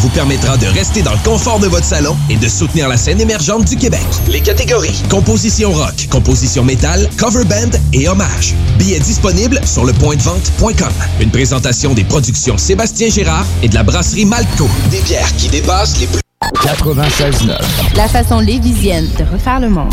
vous permettra de rester dans le confort de votre salon et de soutenir la scène émergente du Québec. Les catégories composition rock, composition métal, cover band et hommage. Billets disponibles sur le vente.com. Une présentation des productions Sébastien Gérard et de la brasserie Malco. Des bières qui dépassent les plus 96.9. La façon lévisienne de refaire le monde.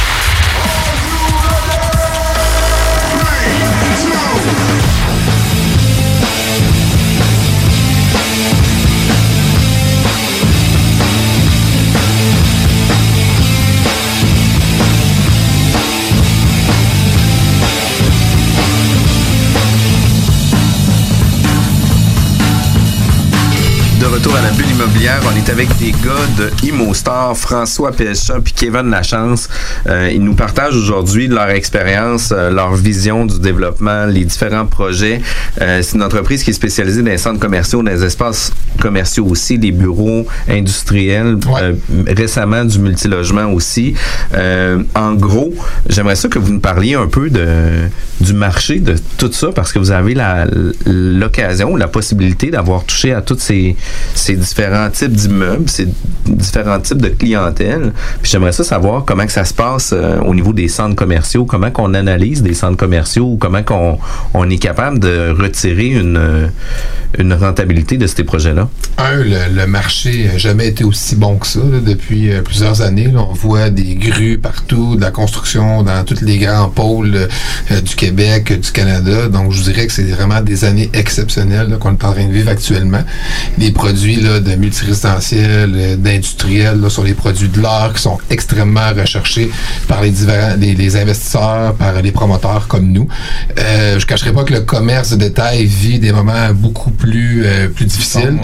De retour à la bulle immobilière. On est avec des gars de ImoStar, François Pécha puis Kevin Lachance. Euh, ils nous partagent aujourd'hui leur expérience, euh, leur vision du développement, les différents projets. Euh, c'est une entreprise qui est spécialisée dans les centres commerciaux, dans les espaces commerciaux aussi, des bureaux industriels, récemment du multilogement aussi. En gros, j'aimerais ça que vous nous parliez un peu de, du marché de tout ça parce que vous avez la- l'occasion, la possibilité d'avoir touché à toutes ces ces différents types d'immeubles, ces différents types de clientèle. Puis j'aimerais ça savoir comment que ça se passe euh, au niveau des centres commerciaux, comment qu'on analyse des centres commerciaux ou comment qu'on on est capable de retirer une, euh, rentabilité de ces projets-là? Un, le, marché n'a jamais été aussi bon que ça depuis euh, plusieurs années. On voit des grues partout, de la construction dans tous les grands pôles du Québec, du Canada. Donc, je vous dirais que c'est vraiment des années exceptionnelles qu'on est en train de vivre actuellement. Produits là, de multirésidentiel, euh, d'industriel, là, sont les produits de l'art qui sont extrêmement recherchés par les, divers, les, les investisseurs, par les promoteurs comme nous. Euh, je cacherai pas que le commerce de détail vit des moments beaucoup plus euh, plus difficiles.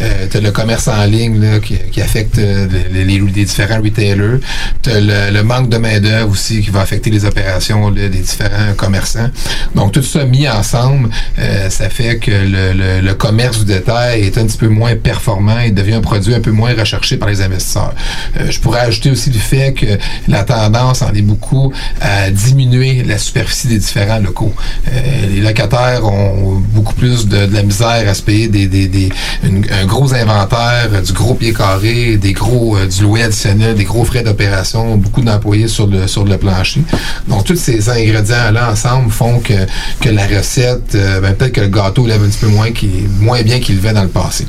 Euh, t'as le commerce en ligne là, qui, qui affecte euh, les, les- les différents retailers. T'as le, le manque de main d'œuvre aussi qui va affecter les opérations là, des différents commerçants. Donc tout ça mis ensemble, euh, ça fait que le, le- le commerce du détail est un petit peu moins performant et devient un produit un peu moins recherché par les investisseurs. Euh, je pourrais ajouter aussi le fait que la tendance en est beaucoup à diminuer la superficie des différents locaux. Euh, les locataires ont beaucoup plus de, de la misère à se payer des, des, des- un gros inventaire, du gros pied carré, des gros euh, du louer additionnel, des gros frais d'opération, beaucoup d'employés sur le sur le plancher. Donc tous ces ingrédients-là ensemble font que, que la recette, euh, ben, peut-être que le gâteau lève un petit peu moins qu'il moins bien qu'il levait dans le passé.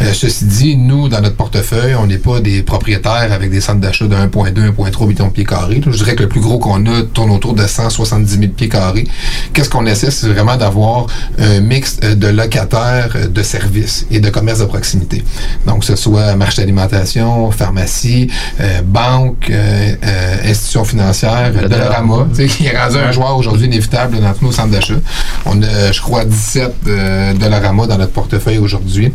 Euh, ceci dit, nous, dans notre portefeuille, on n'est pas des propriétaires avec des centres d'achat de 1,2, 1,3 millions de pieds carrés. Je dirais que le plus gros qu'on a tourne autour de 170 000 pieds carrés. Qu'est-ce qu'on essaie, c'est vraiment d'avoir un mix euh, de locataires, euh, de services et de commerce de proximité. Donc, que ce soit marché d'alimentation, pharmacie, euh, banque, euh, euh, institution financière, Le Dollarama, qui est rendu un joueur aujourd'hui inévitable dans tous nos centres d'achat. On a, je crois, 17 euh, Dollarama dans notre portefeuille aujourd'hui.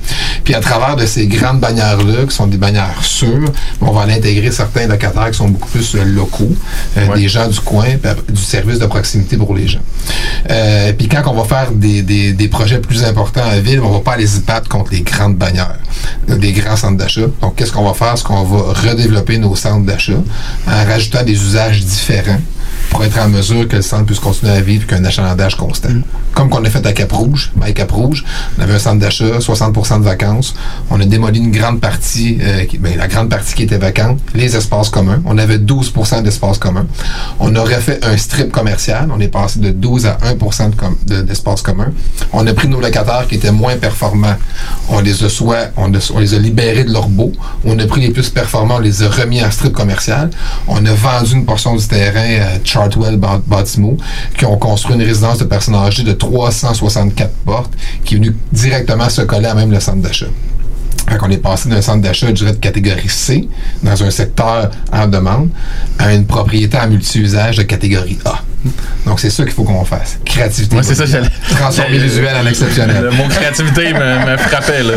Puis à travers de ces grandes bannières-là, qui sont des bannières sûres, on va en intégrer certains locataires qui sont beaucoup plus euh, locaux, euh, des gens du coin, du service de proximité pour les gens. Euh, puis quand on va faire des, des, des projets plus importants en ville, on va pas aller se battre contre les grandes bannières, des grands centres d'achat. Donc qu'est-ce qu'on va faire? C'est qu'on va redévelopper nos centres d'achat en rajoutant des usages différents pour être en mesure que le centre puisse continuer à vivre qu'un achalandage constant. Comme qu'on a fait à Cap-Rouge, à Cap-Rouge, on avait un centre d'achat, 60% de vacances. On a démoli une grande partie, euh, qui- ben, la grande partie qui était vacante, les espaces communs. On avait 12% d'espaces communs. On a refait un strip commercial. On est passé de 12 à 1 de com- de- d'espaces communs. On a pris nos locataires qui étaient moins performants. On les a soit, on, a- on les a libérés de leur beau. On a pris les plus performants, on les a remis en strip commercial. On a vendu une portion du terrain à Chartwell Baltimore, qui ont construit une résidence de personnes âgées de 364 portes, qui est venue directement se coller à même le centre d'achat. Fait qu'on est passé d'un centre d'achat, je de catégorie C, dans un secteur en demande, à une propriété en multi-usage de catégorie A, Donc, c'est ça qu'il faut qu'on fasse. Créativité. Ouais, c'est ça, j'allais. Transformer l'usuel en exceptionnel. Le mot créativité me, me frappait, là.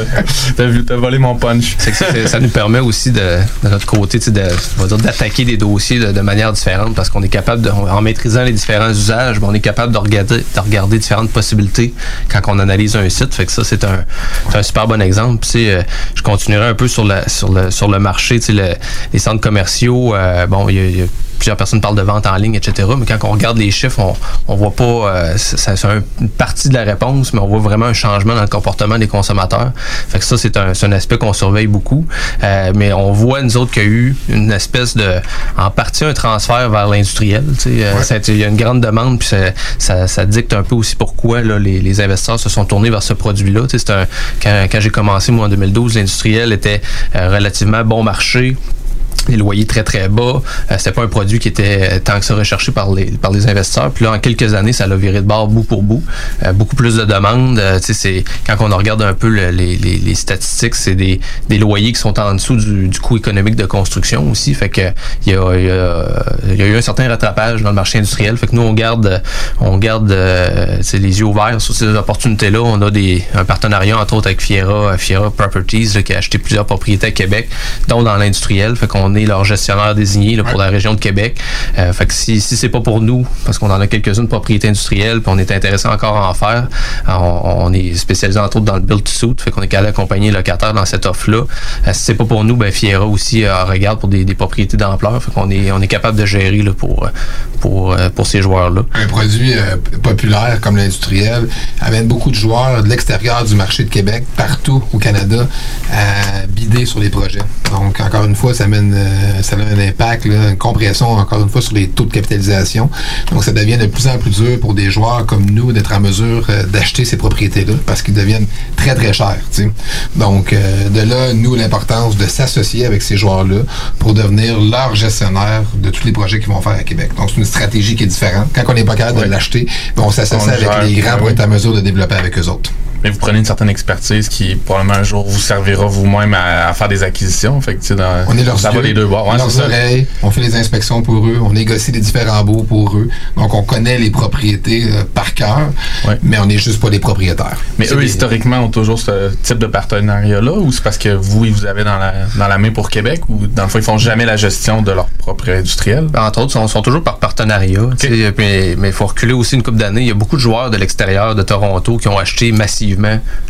T'as vu- t'as volé mon punch. C'est que ça, ça nous permet aussi de, de notre côté, tu sais, de, on va dire, d'attaquer des dossiers de, de manière différente parce qu'on est capable, de, en maîtrisant les différents usages, ben, on est capable de regarder, de regarder différentes possibilités quand on analyse un site. Fait que ça, c'est un, c'est un super bon exemple. Puis, tu sais, euh, je continuerai un peu sur, la, sur, le, sur le marché, tu sais, le- les centres commerciaux. euh, bon, il y a- il y a plusieurs personnes parlent de vente en ligne, etc. Mais quand on regarde les chiffres, on, on voit pas, euh, c'est c'est un- une partie de la réponse, mais on voit vraiment un changement dans le comportement des consommateurs. Fait que ça, c'est un, c'est un aspect qu'on surveille beaucoup. Euh, mais on voit, nous autres, qu'il y a eu une espèce de, en partie, un transfert vers l'industriel. Euh, Il y a une grande demande, puis ça, ça, ça dicte un peu aussi pourquoi là, les, les investisseurs se sont tournés vers ce produit-là. C'est un- quand quand j'ai commencé, moi, en 2012, l'industriel était euh, relativement bon marché les loyers très très bas. Euh, c'était pas un produit qui était euh, tant que ça recherché par les par les investisseurs. Puis là, en quelques années, ça l'a viré de bord bout pour bout. Euh, beaucoup plus de demandes. Euh, c'est quand on regarde un peu le- les, les, les statistiques, c'est des, des loyers qui sont en dessous du, du coût économique de construction aussi. Fait que il y a, y, a, y a eu un certain rattrapage dans le marché industriel. Fait que nous, on garde on garde euh, les yeux ouverts sur ces opportunités-là. On a des un partenariat entre autres avec Fiera, Fiera Properties là, qui a acheté plusieurs propriétés à Québec, dont dans l'industriel. Fait qu'on est leur gestionnaire désigné là, pour la région de Québec. Euh, fait que si, si c'est pas pour nous, parce qu'on en a quelques-unes de propriétés industrielles, puis on est intéressé encore à en faire, on, on est spécialisé entre autres dans le build to suit, fait qu'on est capable d'accompagner les locataires dans cette offre-là. Euh, si c'est pas pour nous, ben Fiera aussi euh, regarde pour des, des propriétés d'ampleur, fait qu'on est on est capable de gérer là, pour pour euh, pour ces joueurs-là. un produit euh, populaire comme l'industriel amène beaucoup de joueurs de l'extérieur du marché de Québec, partout au Canada, à bider sur les projets. Donc, encore une fois, ça amène, euh, ça a un impact, là, une compression, encore une fois, sur les taux de capitalisation. Donc, ça devient de plus en plus dur pour des joueurs comme nous d'être en mesure euh, d'acheter ces propriétés-là parce qu'ils deviennent très, très chers. Donc, euh, de là, nous, l'importance de s'associer avec ces joueurs-là pour devenir leur gestionnaire de tous les projets qu'ils vont faire à Québec. Donc, c'est une stratégie qui est différente. Quand on n'est pas capable de l'acheter, ben, on s'associe avec les grands pour être en mesure de développer avec eux autres. Mais vous prenez une certaine expertise qui, probablement, un jour, vous servira vous-même à, à faire des acquisitions. Fait que, tu sais, dans- On est leurs ça va les deux bords. Ouais, leurs ça. oreilles, on fait les inspections pour eux, on négocie les différents baux pour eux. Donc, on connaît les propriétés euh, par cœur, Ouais. mais on n'est juste pas les propriétaires. Mais eux, des- historiquement, ont toujours ce type de partenariat-là ou c'est parce que vous, ils vous avez dans la, dans la main pour Québec ou dans le fond, ils font jamais la gestion de leur propre industriel? Entre autres, sont, sont toujours par partenariat. puis- Mais il faut reculer aussi une couple d'années. Il y a beaucoup de joueurs de l'extérieur de Toronto qui ont acheté massivement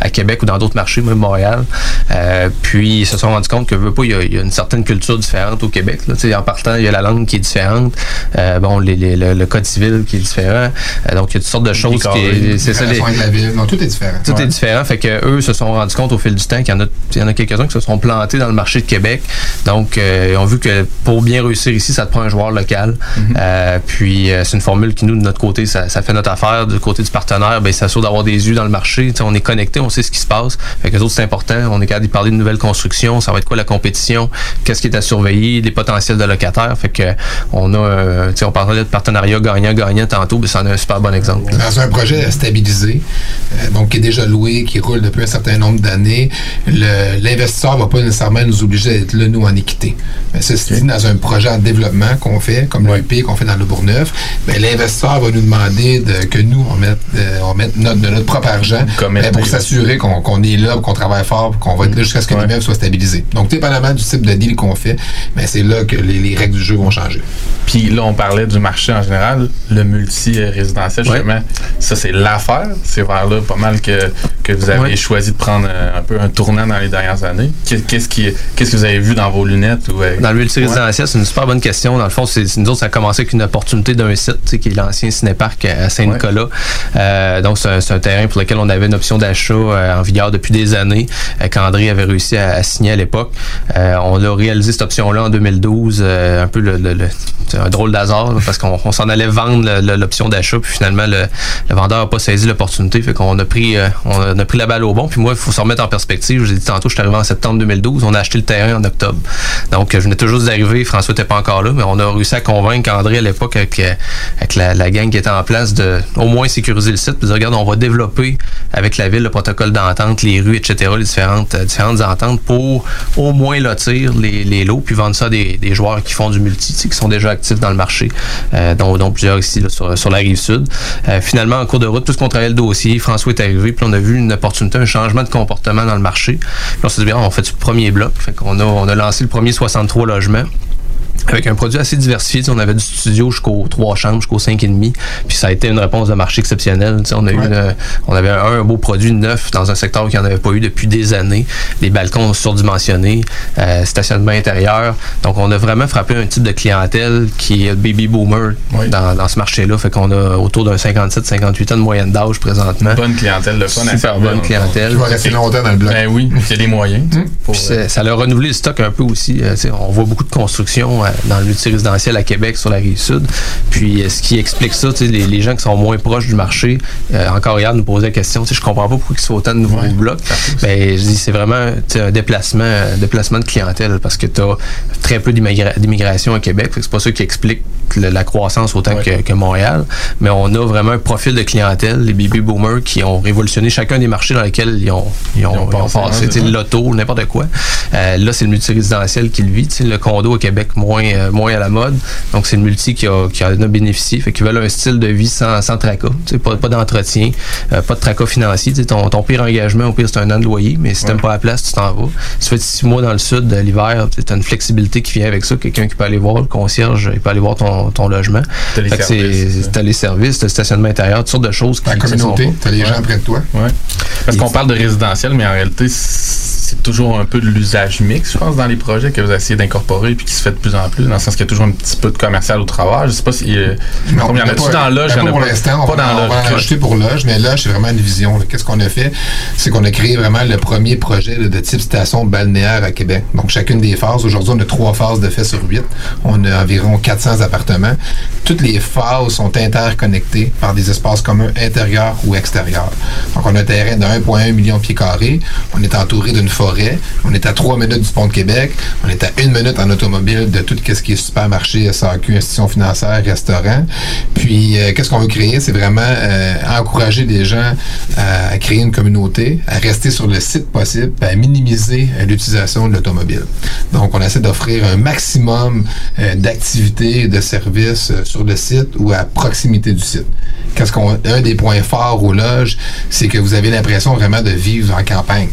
à Québec ou dans d'autres marchés, même Montréal. Euh, puis ils se sont rendus compte que veut pas, il y, a, il y a une certaine culture différente au Québec. Là. En partant, il y a la langue qui est différente. Euh, bon, les, les- le, le code civil qui est différent. Euh, donc il y a toutes sortes de choses qui. C'est ça, les- la ville, non, tout est différent. tout Ouais. est différent. Fait que eux se sont rendus compte au fil du temps qu'il y en a, il y en a quelques-uns qui se sont plantés dans le marché de Québec. Donc, ils ont vu que pour bien réussir ici, ça te prend un joueur local. Euh, puis, c'est une formule qui, nous, de notre côté, ça, ça fait notre affaire. Du côté du partenaire, ben, ça s'assure d'avoir des yeux dans le marché. On est connecté, on sait ce qui se passe. Fait que les autres, c'est important. On est capable de parler de nouvelles constructions. Ça va être quoi la compétition? Qu'est-ce qui est à surveiller? Des potentiels de locataires. Fait que, on a, euh, tu sais, on parlait de partenariat gagnant-gagnant tantôt, ben, c'en est un super bon exemple. Dans un projet stabilisé, euh, donc qui est déjà loué, qui roule depuis un certain nombre d'années, l'investisseur va pas nécessairement nous obliger d'être là, nous, en équité. Mais ceci dit, dans un projet en développement qu'on fait, comme l'EP qu'on fait dans le Bourgneuf, ben, l'investisseur va nous demander de- que nous, on mette, euh, on mette notre, de notre propre argent ben, pour s'assurer qu'on est là, qu'on travaille fort, qu'on va être là jusqu'à ce que Ouais. l'immeuble soit stabilisé. Donc, dépendamment du type de deal qu'on fait, ben, c'est là que les, les règles du jeu vont changer. Puis là, on parlait du marché en général, le multi-résidentiel, Ouais. justement. Ça, c'est l'affaire. C'est vers là pas mal que, que vous avez Ouais. choisi de prendre euh, un peu un tournant dans les dernières années. Qu'est- Qu'est-ce qui, qu'est-ce que vous avez vu dans vos lunettes? Ou, euh, Dans le multirésidentiel, c'est une super bonne question. Dans le fond, c'est nous autres, ça a commencé avec une opportunité d'un site, qui est l'ancien Cinéparc à Saint-Nicolas. Euh, donc, c'est un, c'est un terrain pour lequel on avait une option d'achat euh, en vigueur depuis des années, euh, qu'André avait réussi à, signer à l'époque. Euh, on a réalisé cette option-là en 2012, euh, un peu un drôle d'hasard, parce qu'on on s'en allait vendre l'option d'achat, puis finalement, le, vendeur n'a pas saisi l'opportunité, fait qu'on a pris on a pris la balle au bon. Puis moi, il faut se remettre en perspective. Je l'ai dit tantôt, je suis arrivé en septembre 2012. On a acheté le terrain en octobre. Donc, je venais toujours d'arriver. François n'était pas encore là, mais on a réussi à convaincre André à l'époque avec, la, gang qui était en place de au moins sécuriser le site. Puis regarde, on va développer avec la ville le protocole d'entente, les rues, etc., les différentes, euh, différentes ententes pour au moins lotir les, lots puis vendre ça à des, joueurs qui font du multi, qui sont déjà actifs dans le marché, euh, dont, plusieurs ici sur, la rive sud. Euh, finalement, en cours de route, plus qu'on travaillait le dossier, François est arrivé, puis on a vu une opportunité, un changement de comportement dans le marché. Puis on s'est dit, bien, on fait du premier bloc. Qu'on a, on a lancé le premier 63 logements avec un produit assez diversifié. On avait du studio jusqu'aux trois chambres, jusqu'aux cinq et demi. Puis ça a été une réponse de marché exceptionnelle. On a eu une- on avait un, beau produit neuf dans un secteur qui n'en avait pas eu depuis des années. Les balcons surdimensionnés, euh, stationnement intérieur. Donc on a vraiment frappé un type de clientèle qui est le baby boomer dans, dans ce marché-là. Fait qu'on a autour d'un 57-58 ans de moyenne d'âge présentement. Bonne clientèle, le fun à Super faire, bonne clientèle. Qui va rester longtemps dans le bloc. Ben oui, il y a des moyens. pour- c'est- ça a renouvelé le stock un peu aussi. Euh, on voit beaucoup de construction euh, dans le multirésidentiel à Québec sur la rive sud. Puis euh, ce qui explique ça, les, les gens qui sont moins proches du marché, euh, encore hier nous posaient la question, je comprends pas pourquoi il se fait autant de nouveaux blocs. Ben, je dis c'est vraiment un déplacement, un déplacement de clientèle parce que tu as très peu d'immigra- d'immigration à Québec. C'est pas ça qui explique le- la croissance autant que, que Montréal. Mais on a vraiment un profil de clientèle, les baby boomers qui ont révolutionné chacun des marchés dans lesquels ils ont, ils ont, Ils ont ils ont passé, l'auto, n'importe quoi. Euh, là, c'est le multirésidentiel qui le vit. Le condo au Québec, moins, euh, moins à la mode. Donc, c'est le multi qui, a, qui en a bénéficié. Fait qu'ils veulent un style de vie sans, sans tracas. Tu pas, pas d'entretien, euh, pas de tracas financier. Tu sais, ton, ton pire engagement, au pire, c'est un an de loyer. Mais si t'aimes pas la place, tu t'en vas. Si tu fais six mois dans le sud, de l'hiver, tu as une flexibilité qui vient avec ça. Quelqu'un qui peut aller voir le concierge, il peut aller voir ton, ton logement. T'as les Fait que services, c'est- T'as les services, t'as le stationnement intérieur, toutes sortes de choses. Sont communauté, t'as les gens Ouais. près de toi. Ouais. Parce qu'on parle de résidentiel, mais en réalité, c'est toujours un peu de l'usage mix, je pense, dans les projets que vous essayez d'incorporer puis qui se fait de plus en plus, dans le sens qu'il y a toujours un petit peu de commercial au travers. Je sais pas si. euh, Non, combien y en il y en a a-tu dans l'âge? il y en a Il y en a Pour l'instant, on pas va, dans on va en rajouter pour l'âge, mais l'âge, c'est vraiment une vision. Qu'est-ce qu'on a fait? C'est qu'on a créé vraiment le premier projet là, de type station balnéaire à Québec. Donc, chacune des phases. Aujourd'hui, on a trois phases de fait sur huit. On a environ 400 appartements. Toutes les phases sont interconnectées par des espaces communs intérieurs ou extérieurs. Donc, on a un terrain de 1,1 million de pieds carrés. On est entouré d'une forêt. On est à trois minutes du pont de Québec. On est à une minute en automobile de tout ce qui est supermarché, SAQ, institution financière, restaurant. Puis, euh, qu'est-ce qu'on veut créer? C'est vraiment euh, encourager les gens à, à créer une communauté, à rester sur le site possible, à minimiser euh, l'utilisation de l'automobile. Donc, on essaie d'offrir un maximum euh, d'activités de services euh, sur le site ou à proximité du site. Qu'est-ce qu'on, un des points forts aux loges, c'est que vous avez l'impression vraiment de vivre en campagne.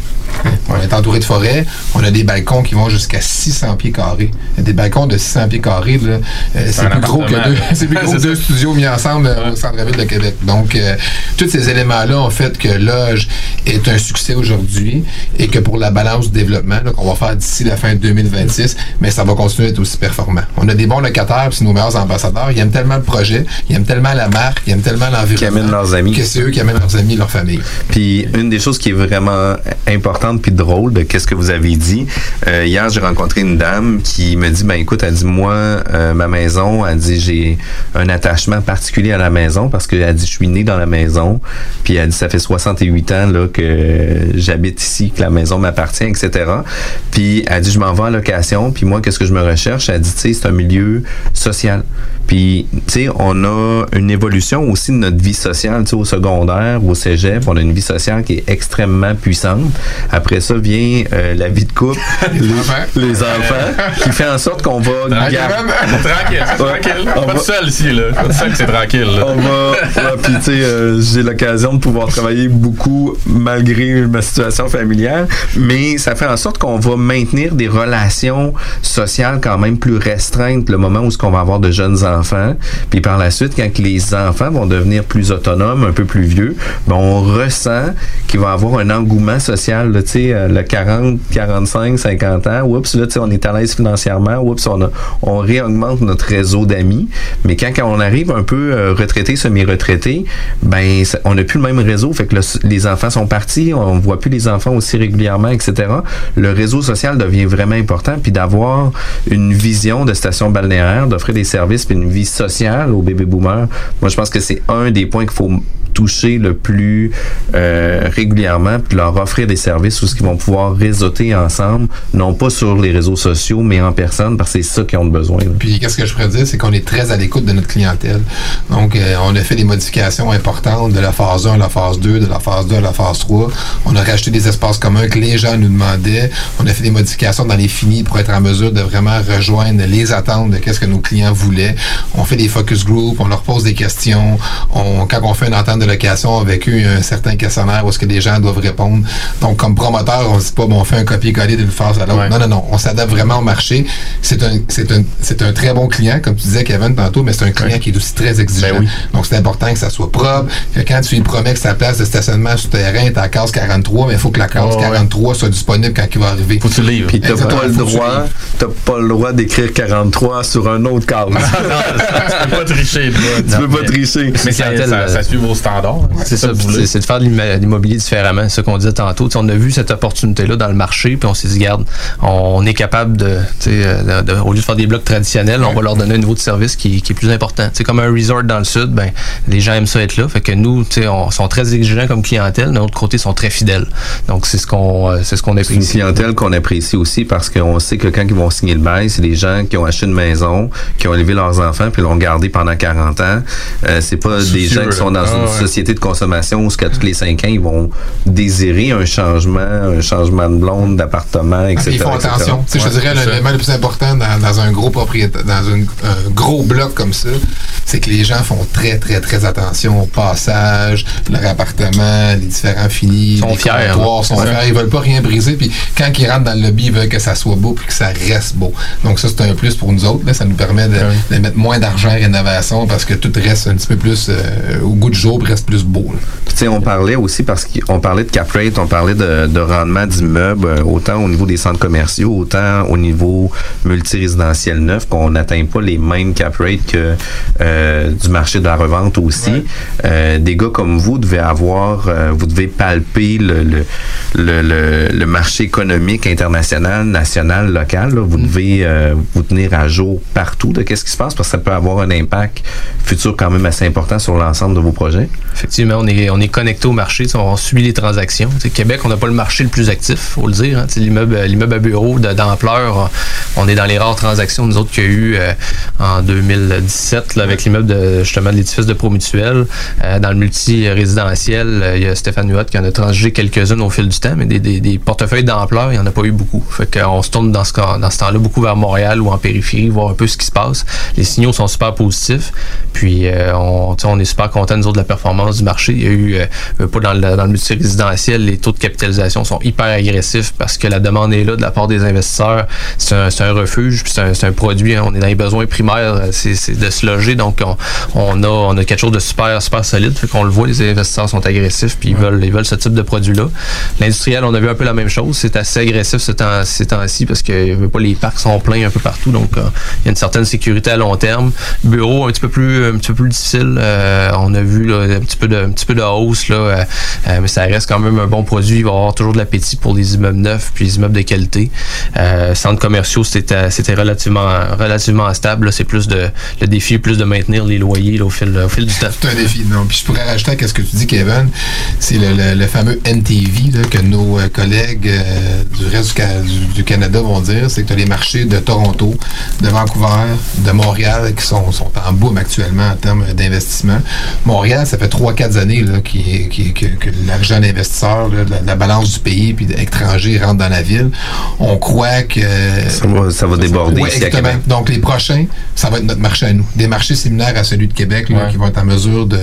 On est entouré de forêts. On a des balcons qui vont jusqu'à 600 pieds carrés. Des balcons de 600 pieds carrés, là, euh, c'est plus gros que deux, là. c'est plus gros que C'est deux ça. studios mis ensemble euh, au centre-ville de Québec. Donc, euh, tous ces éléments-là ont fait que Loge est un succès aujourd'hui et que pour la balance du développement là, qu'on va faire d'ici la fin de 2026, mais ça va continuer à être aussi performant. On a des bons locataires, puis c'est nos meilleurs ambassadeurs. Ils aiment tellement le projet, ils aiment tellement la marque, ils aiment tellement l'environnement. Qui amènent leurs amis. Que c'est eux qui amènent leurs amis, leur famille. Puis une des choses qui est vraiment importante puis drôle de qu'est-ce que vous avez dit. euh, hier, j'ai rencontré une dame qui me dit ben écoute, elle dit moi euh, ma maison, elle dit j'ai un attachement particulier à la maison parce qu'elle dit je suis né dans la maison. Puis elle dit ça fait 68 ans là que j'habite ici, que la maison m'appartient, etc. Puis elle dit je m'en vais en location. Puis moi qu'est-ce que je me recherche? Elle dit tu sais c'est un milieu social. Puis, tu sais, on a une évolution aussi de notre vie sociale, tu sais, au secondaire, au cégep, on a une vie sociale qui est extrêmement puissante. Après ça vient euh, la vie de couple, les, enfants. les enfants, qui fait en sorte qu'on va Tranquille, tranquille, tranquille. On Pas va- tout seul ici, là. Pas seul, c'est tranquille, là. on va, ouais, puis tu sais, euh, j'ai l'occasion de pouvoir travailler beaucoup malgré ma situation familiale, mais ça fait en sorte qu'on va maintenir des relations sociales quand même plus restreintes le moment où ce qu'on va avoir de jeunes enfants, puis par la suite quand les enfants vont devenir plus autonomes, un peu plus vieux, ben on ressent qu'il va avoir un engouement social, là, euh, le 40, 45, 50 ans, oups, là, on est à l'aise financièrement, oups, on, a- réaugmente notre réseau d'amis, mais quand, on arrive un peu euh, retraité, semi-retraité, ben, on n'a plus le même réseau, fait que le- les enfants sont partis, on voit plus les enfants aussi régulièrement, etc. Le réseau social devient vraiment important, puis d'avoir une vision de station balnéaire, d'offrir des services, puis une vie sociale aux bébés boomers, moi, je pense que c'est un des points qu'il faut toucher le plus euh, régulièrement, puis leur offrir des services où ce qu'ils vont pouvoir réseauter ensemble, non pas sur les réseaux sociaux, mais en personne, parce que c'est ça qu'ils ont besoin. là. Puis qu'est-ce que je pourrais dire, c'est qu'on est très à l'écoute de notre clientèle. Donc, euh, on a fait des modifications importantes de la phase 1 à la phase 2, de la phase 2 à la phase 3. On a rajouté des espaces communs que les gens nous demandaient. On a fait des modifications dans les finis pour être en mesure de vraiment rejoindre les attentes de qu'est-ce que nos clients voulaient. On fait des focus groups, on leur pose des questions. On, quand on fait une entente de location avec eux, il y a un certain questionnaire où est-ce que les gens doivent répondre. Donc, comme promoteur, on se dit pas, bon, on fait un copier-coller d'une phase à l'autre. Ouais. Non, non, non. On s'adapte vraiment au marché. C'est un, c'est un, c'est un très bon client, comme tu disais, Kevin, tantôt, mais c'est un client qui est aussi très exigeant. Ben oui. Donc, c'est important que ça soit propre. Que quand tu lui promets que sa place de stationnement souterrain est à case 43, mais il faut que la case Ouais, ouais. 43 soit disponible quand il va arriver. Faut que tu livres. Puis t'as pas le droit, t'as pas le droit d'écrire 43 sur un autre case. tu peux pas tricher, toi. tu peux pas tricher. Mais ça, ça, euh, ça suit vos standards. Hein. C'est ça, c'est de faire de l'immo- l'immobilier différemment, c'est ça qu'on disait tantôt. On a vu cette opportunité-là dans le marché, puis on s'est dit, garde, on est capable de, euh, de- de- au lieu de faire des blocs traditionnels, on va leur donner un niveau de service qui, qui est plus important. C'est comme un resort dans le sud, ben les gens aiment ça être là, fait que nous, on sont très exigeants comme clientèle, de l'autre côté, ils sont très fidèles. Donc c'est ce qu'on, euh, c'est ce qu'on C'est une apprécie. clientèle qu'on apprécie aussi parce qu'on sait que quand ils vont signer le bail, c'est des gens qui ont acheté une maison, qui ont élevé leurs enfants puis l'ont gardé pendant 40 ans. Euh, c'est pas des gens qui sont dans une Ah, ouais. Société de consommation où, qu'à tous les 5 ans, ils vont désirer un changement, un changement de blonde, d'appartement, Ah, etc. ils font attention. Ouais, je dirais l'élément le plus important dans, dans un gros propriétaire, dans une- un gros bloc comme ça, c'est que les gens font très, très, très attention au passage, leur appartement, les différents finis, Ils sont les fiers, là. sont Ouais. fiers. Ils veulent pas rien briser. Puis quand ils rentrent dans le lobby, ils veulent que ça soit beau puis que ça reste beau. Donc ça, c'est un plus pour nous autres. Là. Ça nous permet de mettre moins d'argent en rénovation parce que tout reste un petit peu plus euh, au goût du jour, puis reste plus beau. là. On parlait aussi parce qu'on parlait de cap rate, on parlait de, de rendement d'immeubles, euh, autant au niveau des centres commerciaux, autant au niveau multirésidentiel neuf, qu'on n'atteint pas les mêmes cap rates que euh, du marché de la revente aussi. Ouais. Euh, des gars comme vous devez avoir, euh, vous devez palper le, le, le, le- le marché économique international, national, local. là. Vous devez euh, vous tenir à jour partout de qu'est-ce qui se passe parce que ça peut avoir un impact futur quand même assez important sur l'ensemble de vos projets. Effectivement, on est, on est connecté au marché, on suit les transactions. Québec, on n'a pas le marché le plus actif, faut le dire. hein. Sais, L'immeuble, à bureau d'ampleur, on est dans les rares transactions, nous autres, qu'il y a eu euh, en 2017 là, avec l'immeuble de, justement l'édifice de Promutuel. Euh, dans le multi-résidentiel, euh, il y a Stéphane Huot qui en a transgé quelques-unes au fil du temps, mais des, des- portefeuilles d'ampleur, il n'y en a pas eu beaucoup. Fait qu'on se tourne dans ce, dans ce temps-là beaucoup vers Montréal ou en périphérie, voir un peu ce qui se passe. Les signaux sont super positifs. Puis euh, on, on est super content nous autres de la performance du marché. Il y a eu, euh, pas dans le, dans le multirésidentiel, les taux de capitalisation sont hyper agressifs parce que la demande est là de la part des investisseurs. C'est un, un refuge, c'est un, un produit. hein. on est dans les besoins primaires, euh, c'est de se loger. Donc on, on a, on a quelque chose de super, super solide. Fait qu'on le voit, les investisseurs sont agressifs, puis ils veulent, ils veulent ce type de produit-là. L'industriel, on a vu un peu la même chose. C'est assez agressif ce temps- ces temps-ci parce que pas, les parcs sont pleins un peu partout. Donc euh, il y a une certaine sécurité à long terme. Bureau un petit peu plus, un petit peu plus difficile. Euh, on a vu là, un petit peu de, un petit peu de hausse là, euh, euh, mais ça reste quand même un bon produit. Il va y avoir toujours de l'appétit pour les immeubles neufs puis les immeubles de qualité. Euh, centres commerciaux, c'était, c'était relativement, relativement stable. C'est plus de, le défi est plus de maintenir les loyers au fil, au fil du temps. C'est un défi, non. Puis je pourrais rajouter à ce que tu dis, Kevin, c'est le, le- fameux NTV que nos euh, collègues du reste du Canada vont dire, c'est que tu as les marchés de Toronto, de Vancouver, de Montréal qui sont, sont en boom actuellement en termes d'investissement. Montréal, ça fait 3-4 années là, qui, qui- que, que l'argent d'investisseurs, la, la balance du pays puis d'étrangers rentre dans la ville. On croit que... Ça va, ça va déborder Ouais, ici à exactement. Québec. Donc, les prochains, ça va être notre marché à nous. Des marchés similaires à celui de Québec, là, Ouais. qui vont être en mesure de-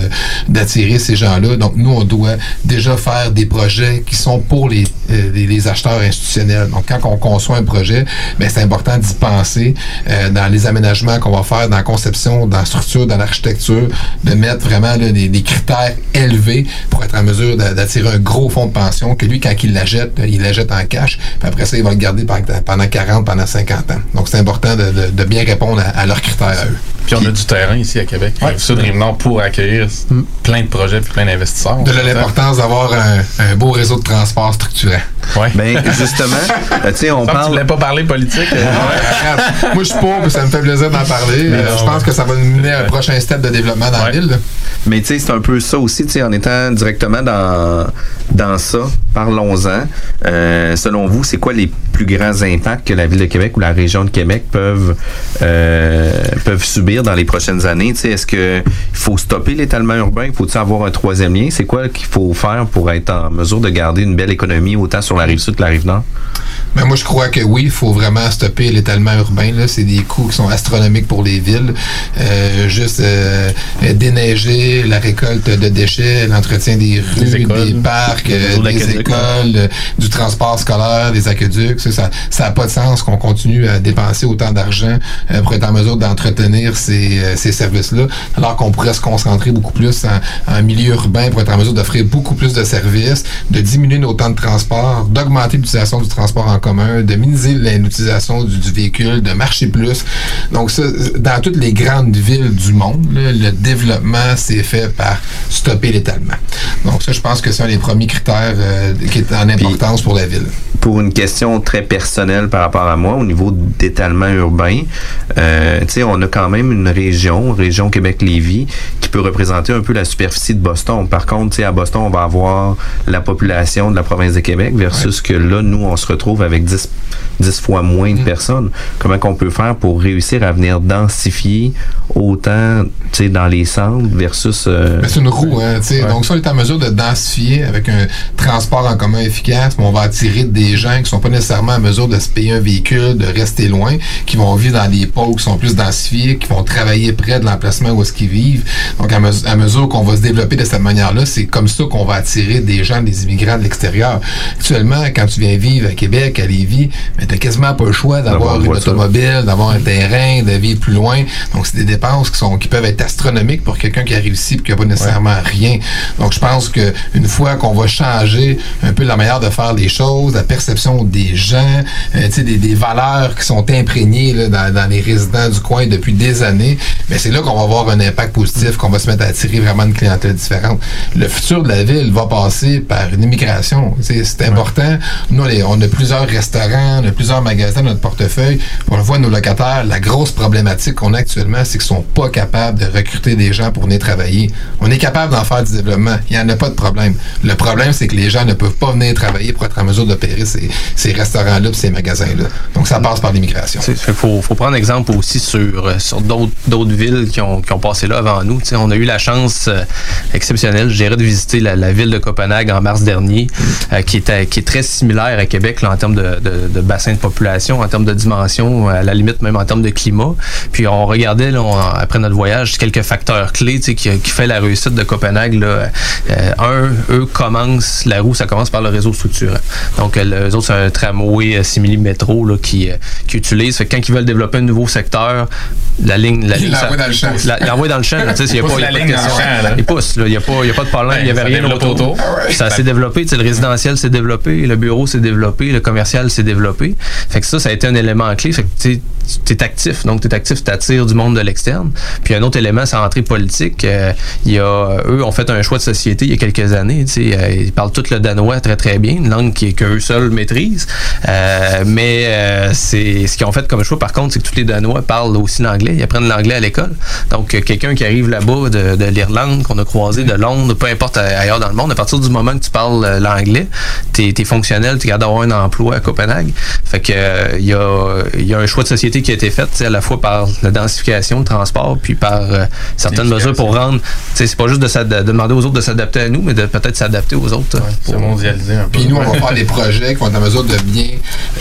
d'attirer ces gens-là. Donc, nous, on doit déjà faire des projets qui sont pour les, euh, les, les acheteurs institutionnels. Donc, quand on conçoit un projet, ben, c'est important d'y penser euh, dans les aménagements qu'on va faire, dans la conception, dans la structure, dans l'architecture, de mettre vraiment là, des, des critères élevés pour être en mesure d'a- d'attirer un gros fonds de pension que lui, quand il la jette, il la jette en cash. Puis après ça, il va le garder pendant, pendant 40, pendant 50 ans. Donc, c'est important de, de- de bien répondre à, à leurs critères à eux. Puis on a du terrain ici à Québec. Ouais. Sud Rive-Nord pour accueillir plein de projets puis plein d'investisseurs. De l'importance d'avoir un, un beau réseau de transport structurant. Ouais. Ben, justement, euh, tu sais, on tu parle. voulais pas parler politique. euh, Moi, je suis pour, puis ça me fait plaisir d'en parler. Euh, je pense que ça va nous mener à un prochain step de développement dans la ville. là. Mais tu sais, c'est un peu ça aussi, tu sais, en étant directement dans, dans ça, parlons-en. Euh, selon vous, c'est quoi les plus grands impacts que la Ville de Québec ou la région de Québec peuvent, euh, peuvent subir dans les prochaines années? Tu sais, est-ce qu'il faut stopper l'étalement urbain? Faut-il avoir un troisième lien? C'est quoi qu'il faut faire pour être en mesure de garder une belle économie autant sur la rive sud que la rive nord? Ben, moi, je crois que oui, il faut vraiment stopper l'étalement urbain. Là. C'est des coûts qui sont astronomiques pour les villes. Euh, juste euh, déneiger, la récolte de déchets, l'entretien des rues, des parcs, des d'aqueducs, écoles, du transport scolaire, des aqueducs. Ça, ça ça a pas de sens qu'on continue à dépenser autant d'argent euh, pour être en mesure d'entretenir ces, euh, ces services-là, alors qu'on pourrait se concentrer beaucoup plus en, en milieu urbain pour être en mesure d'offrir beaucoup plus de services, de diminuer nos temps de transport, d'augmenter l'utilisation du transport en commun, de minimiser l'utilisation du, du véhicule, de marcher plus. Donc ça, dans toutes les grandes villes du monde, là, le développement s'est fait par stopper l'étalement. Donc ça, je pense que c'est un des premiers euh, qui est en importance pour la ville. pour une question très personnelle par rapport à moi, au niveau d'étalement urbain, euh, on a quand même une région, région Québec-Lévis, qui peut représenter un peu la superficie de Boston. Par contre, à Boston, on va avoir la population de la province de Québec versus que là, nous, on se retrouve avec 10, 10 fois moins de personnes. Comment qu'on peut faire pour réussir à venir densifier autant, dans les centres versus... euh, c'est une roue, hein, tu sais. Donc, ça, on est en mesure de densifier avec un transport en commun efficace, mais on va attirer des gens qui sont pas nécessairement en mesure de se payer un véhicule, de rester loin, qui vont vivre dans des pôles qui sont plus densifiés, qui vont travailler près de l'emplacement où est-ce qu'ils vivent. Donc, à, mes- à mesure qu'on va se développer de cette manière-là, c'est comme ça qu'on va attirer des gens, des immigrants de l'extérieur. Actuellement, quand tu viens vivre à Québec, à Lévis, ben, t'as quasiment pas le choix d'avoir une voiture. automobile, d'avoir un terrain, de vivre plus loin. Donc, c'est des dépenses qui sont qui peuvent être astronomiques pour quelqu'un qui a réussi et qui n'a pas nécessairement rien. Donc, je pense que une fois qu'on va changer un peu la manière de faire les choses, la perception des gens, euh, des, des valeurs qui sont imprégnées là, dans, dans les résidents du coin depuis des années, mais c'est là qu'on va avoir un impact positif, qu'on va se mettre à attirer vraiment une clientèle différente. Le futur de la ville va passer par une immigration. C'est important. Nous, on a plusieurs restaurants, on a plusieurs magasins dans notre portefeuille. On le voit, nos locataires, la grosse problématique qu'on a actuellement, c'est qu'ils sont pas capables de recruter des gens pour venir travailler. On est capable d'en faire du développement. Il n'y en a pas de problème. Le problème, c'est que les gens ne peuvent pas venir travailler pour être en mesure d'opérer ces, ces restaurants-là ces magasins-là. Donc, ça passe par l'immigration. Il faut, faut prendre exemple aussi sur, euh, sur d'autres villes qui ont, qui ont passé là avant nous. Tu sais, on a eu la chance euh, exceptionnelle, je dirais, de visiter la, ville de Copenhague en mars dernier, euh, qui, est, qui est très similaire à Québec en termes de, de- bassin de population, en termes de dimension, à la limite même en termes de climat. Puis on regardait, là, après notre voyage, quelques facteurs clés qui, qui fait la réussite de Copenhague. Là. Un, eux commencent, la roue, ça commence par le réseau structurant. Donc, euh, les autres, c'est un tramway euh, simili métro là, qui, euh, qui utilise. Fait que quand ils veulent développer un nouveau secteur, la ligne. La ligne, l'envoient ça- dans le champ. l'envoient dans le champ. il y a Pousse pas- il de question. poussent, là. Il n'y a, pas- il y a pas de problème. Il n'y avait rien autour. Ça s'est développé. tu sais, Le résidentiel s'est développé, le bureau s'est développé, le commercial s'est développé. Fait que ça, ça a été un élément clé. Fait que tu es actif. Donc, tu es actif, tu attires du monde de l'externe. Puis un autre élément, c'est l'entrée politique. Euh, il y a, eux ont fait un choix de société il y a quelques années. euh, ils parlent tout le danois très, très bien, une langue qui- qu'eux seuls maîtrisent. Euh, mais euh, c'est ce qu'ils ont fait comme choix, par contre, c'est que tous les Danois parlent aussi l'anglais. Ils apprennent l'anglais à l'école. Donc, euh, quelqu'un qui arrive là-bas de, de l'Irlande, qu'on a croisé de Londres, peu importe euh, ailleurs dans le monde, à partir du moment que tu parles l'anglais, t'es es fonctionnel, tu es capable d'avoir un emploi à Copenhague. Fait que il y, a, il y a un choix de société qui a été fait, tu sais, à la fois par la densification, le transport, puis par euh, certaines mesures pour rendre. C'est pas juste de, demander aux autres de s'adapter à nous, mais de peut-être s'adapter aux autres. C'est pour- mondialisé un peu. Puis nous, on va faire des projets qui vont être en mesure de bien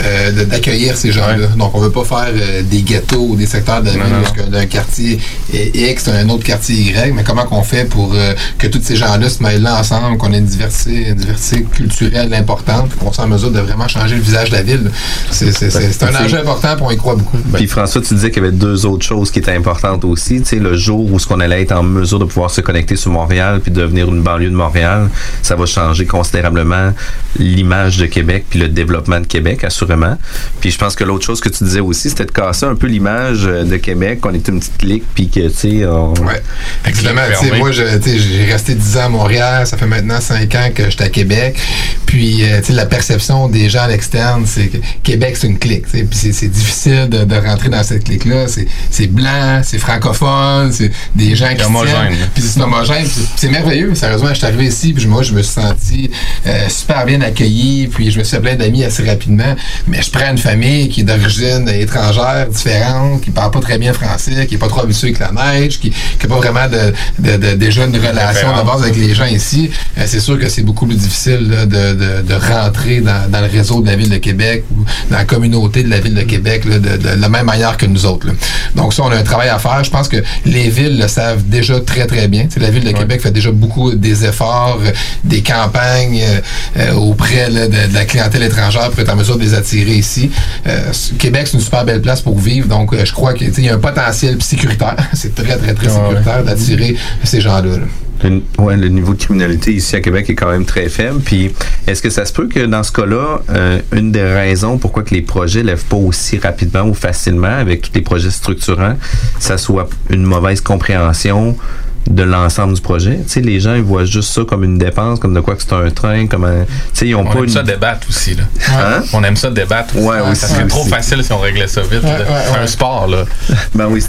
euh, d'accueillir ces gens-là. Donc, on veut pas faire euh, des ghettos ou des secteurs de la Non, ville non, parce que d'un quartier X, un autre quartier Y. Mais comment qu'on fait pour euh, que tous ces gens-là se mêlent là ensemble, qu'on ait une diversité, une diversité culturelle importante, puis qu'on soit en mesure de vraiment changer le visage de la ville? C'est un enjeu important, puis on y croit beaucoup. Puis François, tu disais qu'il y avait deux autres choses qui étaient importantes aussi. Tu sais, le jour où ce qu'on allait être en mesure de pouvoir se connecter sur Montréal puis devenir une banlieue de Montréal, ça va changer considérablement l'image de Québec puis le développement de Québec, assurément. Puis je pense que l'autre chose que tu disais aussi, c'était de casser un peu l'image euh, de Québec, qu'on est une petite clique puis que, tu sais, on... Ouais. Exactement. Fermé. Tu sais, moi, je- tu sais, j'ai resté 10 ans à Montréal. Ça fait maintenant 5 ans que j'étais à Québec. Puis euh, tu sais, la perception des gens à l'externe, c'est que Québec, c'est une clique. tu sais. Puis c'est- c'est difficile de, de rentrer dans cette clique-là. C'est- C'est blanc, c'est francophone, c'est des gens qui homogène. tiennent. Puis c'est homogène. C'est merveilleux. Sérieusement, je suis arrivé ici, puis moi, je me suis senti euh, super bien accueilli. Puis je me suis fait plein d'amis assez rapidement. Mais je prends une famille qui est d'origine étrangère, différente, qui parle pas très bien français, qui est pas trop habituée avec la neige, qui n'a pas vraiment de, de, de- déjà une relation de base avec les gens ici. Euh, c'est sûr que c'est beaucoup plus difficile là, de, de, de rentrer dans, dans le réseau de la Ville de Québec ou dans la communauté de la Ville de Québec là, de, de la même manière que nous autres. là. Donc ça, on a un travail à faire. Je pense que les villes le savent déjà très, très bien. Tu sais, la Ville de Québec fait déjà beaucoup des efforts, euh, des campagnes euh, euh, auprès là, de, de la clientèle étrangère pour être en mesure de les attirer ici. Euh, Québec, c'est une super belle place pour vivre. Donc, je crois qu'il y a un potentiel sécuritaire. c'est très, très, très ouais. sécuritaire d'attirer ces gens-là. là. Le, ouais, le niveau de criminalité ici à Québec est quand même très faible. Puis, est-ce que ça se peut que dans ce cas-là, euh, une des raisons pourquoi que les projets lèvent pas aussi rapidement ou facilement avec tous les projets structurants, ça soit une mauvaise compréhension de l'ensemble du projet. Tu sais, les gens, ils voient juste ça comme une dépense, comme de quoi que c'est un train, comme un... Tu sais, ils ont On pas aime une... ça débattre aussi, là. Hein? On aime ça débattre aussi. Ouais, aussi, Ça serait trop facile si on réglait ça vite. Ouais, ouais, c'est ouais. un sport, là. Ben oui,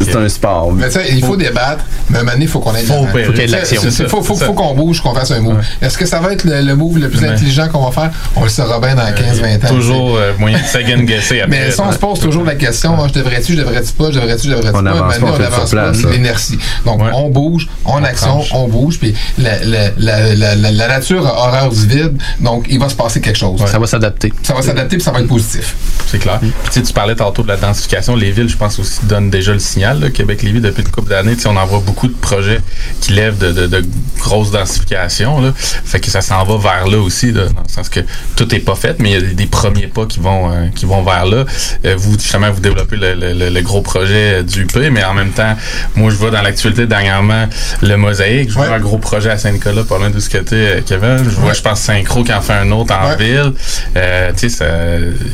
c'est un sport. Mais tu sais, il faut débattre, mais à un moment donné, il faut qu'on ait de Faut l'avant. opérer. Faut qu'il y ait de Tu sais, l'action. Faut, faut, faut qu'on bouge, qu'on fasse un move. Ouais. Est-ce que ça va être le, le move le plus Ouais. intelligent qu'on va faire? On le saura bien dans 15-20 ans. Toujours euh, moyen de second guesser après. Mais si on se pose toujours la question, ah, je devrais-tu, je devrais-tu pas, je devrais-tu, je devrais-tu On pas, on avance sur pas, l'inertie. Donc. On bouge, on, action, tranche. on bouge, puis la, la, la, la, la, la nature a horreur du vide, donc il va se passer quelque chose. Ça va s'adapter. Ça va s'adapter, puis ça va être positif. C'est clair. Puis, tu sais, tu parlais tantôt de la densification. Les villes, je pense aussi, donnent déjà le signal. là. Québec-Lévis, depuis une couple d'années, tu sais, on en voit beaucoup de projets qui lèvent de, de, de grosses densifications. Là. Fait que ça s'en va vers là aussi, là, dans le sens que tout est pas fait, mais il y a des, des premiers pas qui vont, euh, qui vont vers là. Euh, vous, justement, vous développez le, le- le- le gros projet du UP, mais en même temps, moi, je vois dans l'actualité dernièrement le Mosaïque. Je vois Ouais. un gros projet à Saint-Nicolas, pas loin de ce côté, Kevin. Je vois, Ouais. je pense, Synchro qui en fait un autre en Ouais. ville. Euh, tu sais,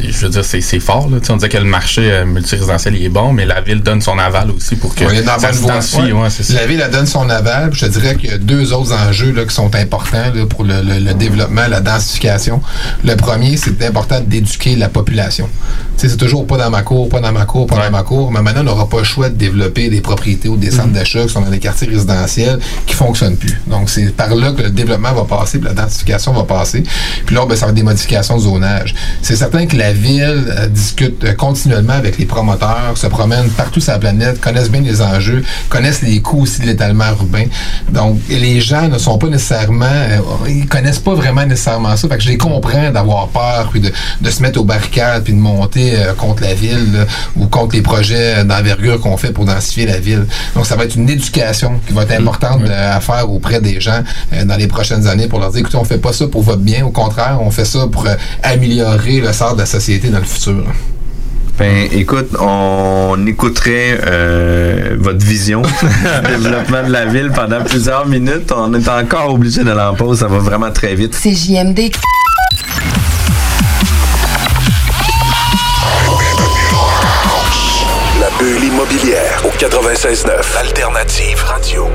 je veux dire, c'est fort. Là. On disait que le marché euh, multirésidentiel il est bon, mais la ville donne son aval aussi pour que ça se densifie. La ville, elle donne son aval. Je te dirais qu'il y a deux autres enjeux là, qui sont importants là, pour le, le- le développement, la densification. Le premier, c'est important d'éduquer la population. Tu sais, c'est toujours pas dans ma cour, pas dans ma cour, pas dans ma cour. Mais maintenant, on n'aura pas le choix de développer des propriétés ou des centres Mm-hmm. d'achat qui sont dans des quartiers résidentiels qui fonctionnent plus. Donc, c'est par là que le développement va passer, puis la densification va passer. Puis là, ben, ça va être des modifications de zonage. C'est certain que la ville euh, discute euh, continuellement avec les promoteurs, se promènent partout sur la planète, connaissent bien les enjeux, connaissent les coûts aussi de l'étalement urbain. Donc, les gens ne sont pas nécessairement, euh, ils connaissent pas vraiment nécessairement ça. Fait que je les comprends d'avoir peur, puis de, se mettre aux barricades, puis de monter contre la ville ou contre les projets d'envergure qu'on fait pour densifier la ville. Donc, ça va être une éducation qui va être importante euh, à faire auprès des gens euh, dans les prochaines années pour leur dire, écoutez, on fait pas ça pour votre bien. Au contraire, on fait ça pour euh, améliorer le sort de la société dans le futur. Ben, écoute, on écouterait euh, votre vision du développement de la ville pendant plusieurs minutes. On est encore obligé d'aller en pause. Ça va vraiment très vite. C'est JMD. Bulle immobilière au 96.9 Alternative Radio.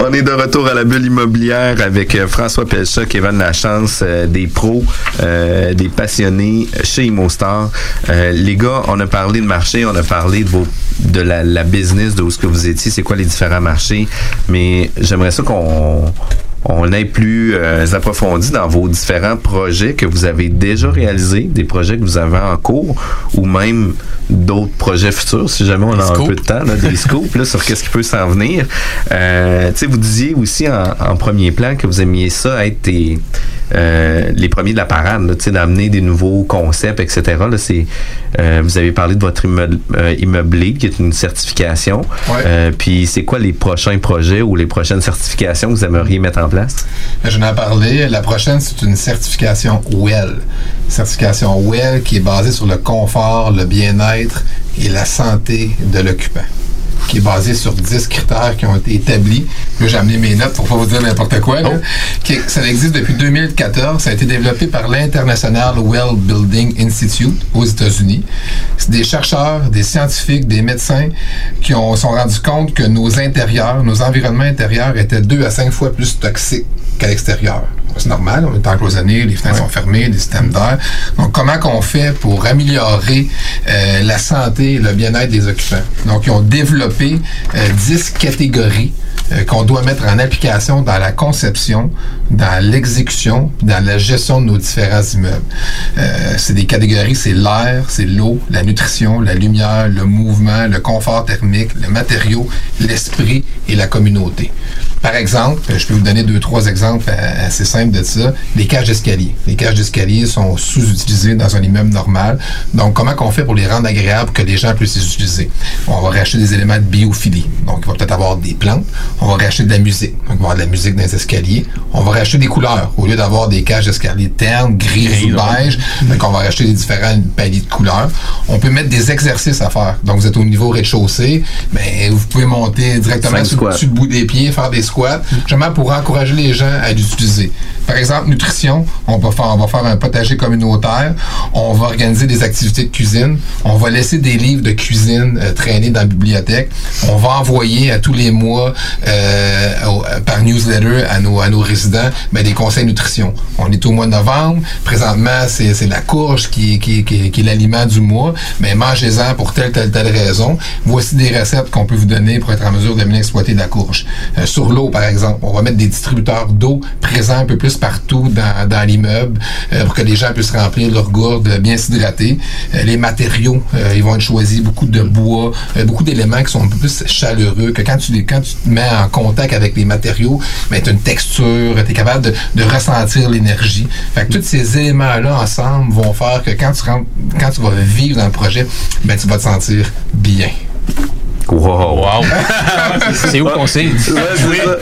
On est de retour à la bulle immobilière avec euh, François Pelcha, Kevin Lachance, euh, des pros, euh, des passionnés chez ImmoStar. Euh, les gars, on a parlé de marché, on a parlé de, vos, de la, la business, de où ce que vous étiez, c'est quoi les différents marchés, mais j'aimerais ça qu'on on est plus euh, approfondi dans vos différents projets que vous avez déjà réalisés, des projets que vous avez en cours, ou même d'autres projets futurs, si jamais on a un peu de temps, là, des scoops là, sur qu'est-ce qui peut s'en venir. Euh, tu sais, vous disiez aussi en, en premier plan que vous aimiez ça être des, euh, les premiers de la parade, d'amener des nouveaux concepts, etc. Là, c'est, euh, vous avez parlé de votre immeuble, euh, qui est une certification. Ouais. Euh, Puis c'est quoi les prochains projets ou les prochaines certifications que vous aimeriez mettre en place? Je n'en ai parlé. La prochaine, c'est une certification WELL. Certification WELL qui est basée sur le confort, le bien-être et la santé de l'occupant. Qui est basé sur 10 critères qui ont été établis. Là, j'ai amené mes notes pour pas vous dire n'importe quoi. là. Qui- ça existe depuis 2014. Ça a été développé par l'International Well Building Institute aux États-Unis. C'est des chercheurs, des scientifiques, des médecins qui ont sont rendus compte que nos intérieurs, nos environnements intérieurs étaient deux à cinq fois plus toxiques qu'à l'extérieur. C'est normal, on est encloisonné, les fenêtres sont fermées, les systèmes d'air. Donc, comment qu'on fait pour améliorer euh, la santé et le bien-être des occupants? Donc, ils ont développé euh, 10 catégories euh, qu'on doit mettre en application dans la conception, dans l'exécution, dans la gestion de nos différents immeubles. Euh, c'est des catégories, c'est l'air, c'est l'eau, la nutrition, la lumière, le mouvement, le confort thermique, le matériau, l'esprit et la communauté. Par exemple, je peux vous donner deux, trois exemples assez simples de ça. Les cages d'escalier. Les cages d'escalier sont sous-utilisées dans un immeuble normal. Donc, comment qu'on fait pour les rendre agréables que les gens puissent les utiliser? On va racheter des éléments de biophilie. Donc, il va peut-être avoir des plantes. On va racheter de la musique. Donc, il va avoir de la musique dans les escaliers. On va racheter des couleurs. Au lieu d'avoir des cages d'escalier ternes, gris ou beige, donc on va racheter des différents paliers de couleurs. On peut mettre des exercices à faire. Donc, vous êtes au niveau rez-de-chaussée, mais vous pouvez monter directement sur le bout des pieds, faire des squats, justement pour encourager les gens à l'utiliser. Par exemple, nutrition, on va faire, un potager communautaire, on va organiser des activités de cuisine, on va laisser des livres de cuisine euh, traîner dans la bibliothèque, on va envoyer à tous les mois euh, euh, par newsletter à nos, résidents ben, des conseils nutrition. On est au mois de novembre, présentement c'est la courge qui, est- qui, qui, est- l'aliment du mois, mais mangez-en pour telle, telle, telle raison. Voici des recettes qu'on peut vous donner pour être en mesure de bien exploiter la courge. Sur l'eau, par exemple, on va mettre des distributeurs d'eau présents un peu plus partout dans, l'immeuble euh, pour que les gens puissent remplir leur gourde, euh, bien s'hydrater. Euh, les matériaux, euh, ils vont être choisis, beaucoup de bois, beaucoup d'éléments qui sont un peu plus chaleureux, que quand tu, quand te mets en contact avec les matériaux, ben, tu as une texture, tu es capable de, ressentir l'énergie. Fait tous ces éléments-là ensemble vont faire que quand tu rentres, quand tu vas vivre dans le projet, ben, tu vas te sentir bien. Wow. Wow. C'est où qu'on sait? Ouais,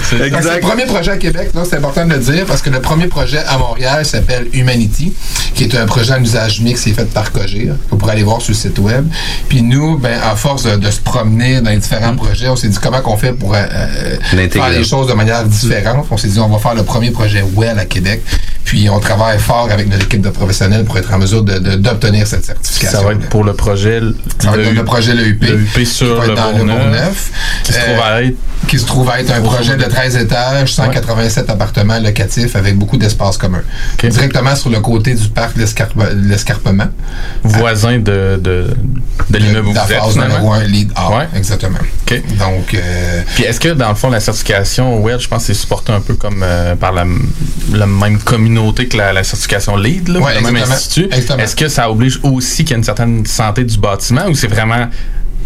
c'est le premier projet à Québec, c'est important de le dire, parce que le premier projet à Montréal s'appelle Humanity, qui est un projet en usage mix qui est fait par Cogir. Vous pourrez aller voir sur le site web. Puis nous, ben, à force de, de se promener dans les différents projets, on s'est dit comment qu'on fait pour euh, euh, faire les choses de manière différente. On s'est dit on va faire le premier projet WELL à Québec. Puis on travaille fort avec notre équipe de professionnels pour être en mesure de- de- d'obtenir cette certification. Ça va être pour le projet. Ça va être le- le projet LEUP. Le UP sur le dans Bourgneuf. Qui se Euh, trouve à être. qui se trouve à être un projet de 13 étages, 187 appartements locatifs avec beaucoup d'espaces communs. Directement sur le côté du parc de l'escarpe- de l'escarpement. voisin de, de, de l'immeuble où de la vous êtes, phase finalement? numéro 1, lead A. Ouais. Exactement. OK. Donc, euh, Puis est-ce que dans le fond la certification WELL, je pense que c'est supporté un peu comme euh, par la, la même communauté que la, la certification LEED, là, Ouais, le même institut? Est-ce que ça oblige aussi qu'il y ait une certaine santé du bâtiment ou c'est vraiment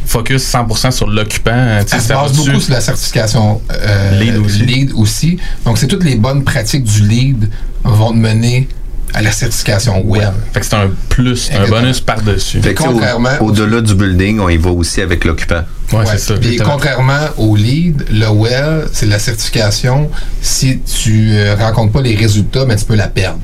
focus 100% sur l'occupant? tu sais, elle se ça base beaucoup sur la certification euh, Lead aussi. lead aussi. Donc, c'est toutes les bonnes pratiques du lead vont te mener à la certification WELL. Fait que c'est un plus, un bonus par-dessus. Fait que, tu sais, au- Contrairement- au-delà du building, on y va aussi avec l'occupant. Ouais, Ouais. c'est ça. Puis contrairement au lead, le well, c'est la certification. Si tu euh, rencontres pas les résultats, mais tu peux la perdre.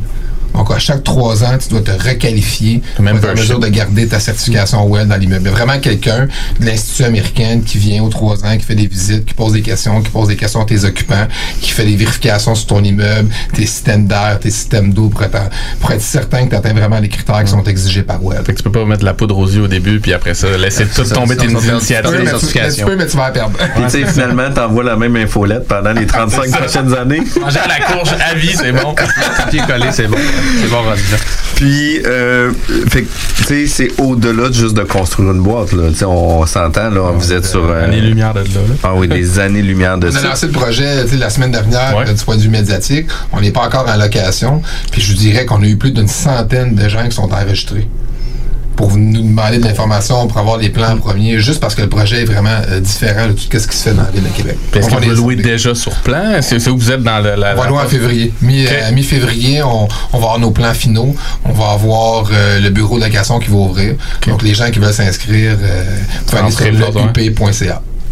Donc, à chaque trois ans, tu dois te requalifier pour être en mesure de garder ta certification WELL dans l'immeuble. Il y a vraiment quelqu'un de l'Institut américain qui vient aux trois ans, qui fait des visites, qui pose des questions, qui pose des questions à tes occupants, qui fait des vérifications sur ton immeuble, tes systèmes d'air, tes systèmes d'eau pour être, pour être certain que tu atteins vraiment les critères qui sont exigés par WELL. Fait que tu peux pas mettre de la poudre aux yeux au début, puis après ça, laisser tout ça, tomber tes initiatives. mais tu- tu peux, mais tu vas la perdre. Puis, tu sais, finalement, t'envoies la même infolette pendant les 35 prochaines années. Manger à la courge à vie, c'est bon. Papier collé, c'est bon. C'est bon là. Puis, euh, fait tu sais, c'est au-delà de juste de construire une boîte, là. Tu sais, on, s'entend, là, vous êtes sur... euh, Année-lumière de là. là. ah oui, des années-lumière de On a ça. lancé le projet tu sais, la semaine dernière Ouais. du point de vue médiatique. On n'est pas encore en location. Puis je vous dirais qu'on a eu plus d'une centaine de gens qui sont enregistrés pour nous demander de l'information, pour avoir les plans premiers, juste parce que le projet est vraiment euh, différent de tout ce qui se fait dans la ville de Québec. Est-ce On que va vous louez déjà sur plan? C'est où vous êtes dans le, la, on va la- louer en février. Euh, Mi-février, on, on va avoir nos plans finaux. On va avoir euh, le bureau de location qui va ouvrir. Donc, les gens qui veulent s'inscrire, peuvent aller sur le.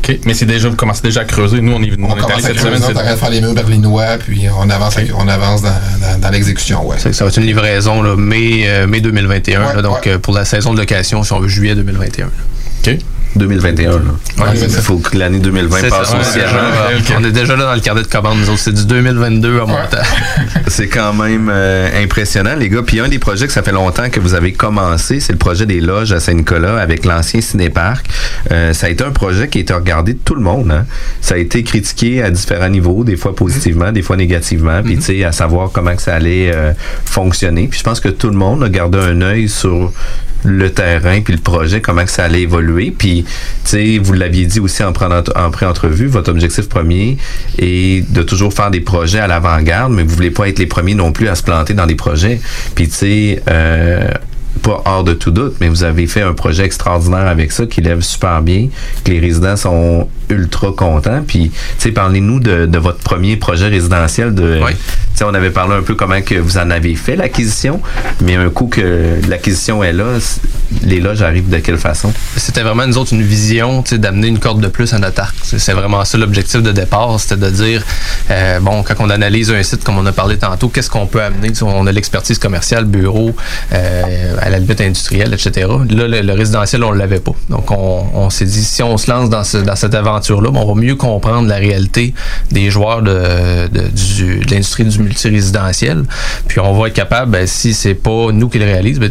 OK. Mais c'est déjà, vous commencez déjà à creuser. Nous, on est, on On est allé cette creuser, semaine. on est en c'est- train de faire les murs berlinois, puis on avance, on avance dans, dans- dans l'exécution. Ouais. Ça va être une livraison là, mai, euh, mai 2021. Ouais, là, donc, ouais. euh, pour la saison de location, si on veut, juillet 2021. OK. 2021. là. Ouais, Il c'est ça. faut que l'année 2020 C'est passe ça, aussi est déjà, avant. on est déjà là dans le carnet de commande, nous autres. C'est du 2022 à montant. C'est quand même euh, impressionnant, les gars. Puis un des projets que ça fait longtemps que vous avez commencé, c'est le projet des loges à Saint-Nicolas avec l'ancien cinéparc. Euh, ça a été un projet qui a été regardé de tout le monde. hein. Ça a été critiqué à différents niveaux, des fois positivement, des fois négativement. Puis tu sais, à savoir comment que ça allait euh, fonctionner. Puis je pense que tout le monde a gardé un œil sur le terrain puis le projet, comment que ça allait évoluer. Puis, tu sais, vous l'aviez dit aussi en, en pré-entrevue, votre objectif premier est de toujours faire des projets à l'avant-garde, mais vous voulez pas être les premiers non plus à se planter dans des projets. Puis, tu sais, euh, pas hors de tout doute, mais vous avez fait un projet extraordinaire avec ça qui lève super bien, que les résidents sont ultra contents. Puis, tu sais, parlez-nous de, de votre premier projet résidentiel. De, Oui. tu sais, on avait parlé un peu comment que vous en avez fait l'acquisition, mais un coup que l'acquisition est là, les loges arrivent de quelle façon? C'était vraiment, nous autres, une vision tu sais, d'amener une corde de plus à notre arc. C'est vraiment ça l'objectif de départ, c'était de dire, euh, bon, quand on analyse un site, comme on a parlé tantôt, qu'est-ce qu'on peut amener? On a l'expertise commerciale, bureau, euh, à la limite industrielle, etc. Là, le, le résidentiel, on ne l'avait pas. Donc, on, on s'est dit, si on se lance dans, ce- dans cette aventure-là, ben, on va mieux comprendre la réalité des joueurs de, de, du- de l'industrie du multirésidentiel. Puis, on va être capable, ben, si c'est pas nous qui le réalise, ben,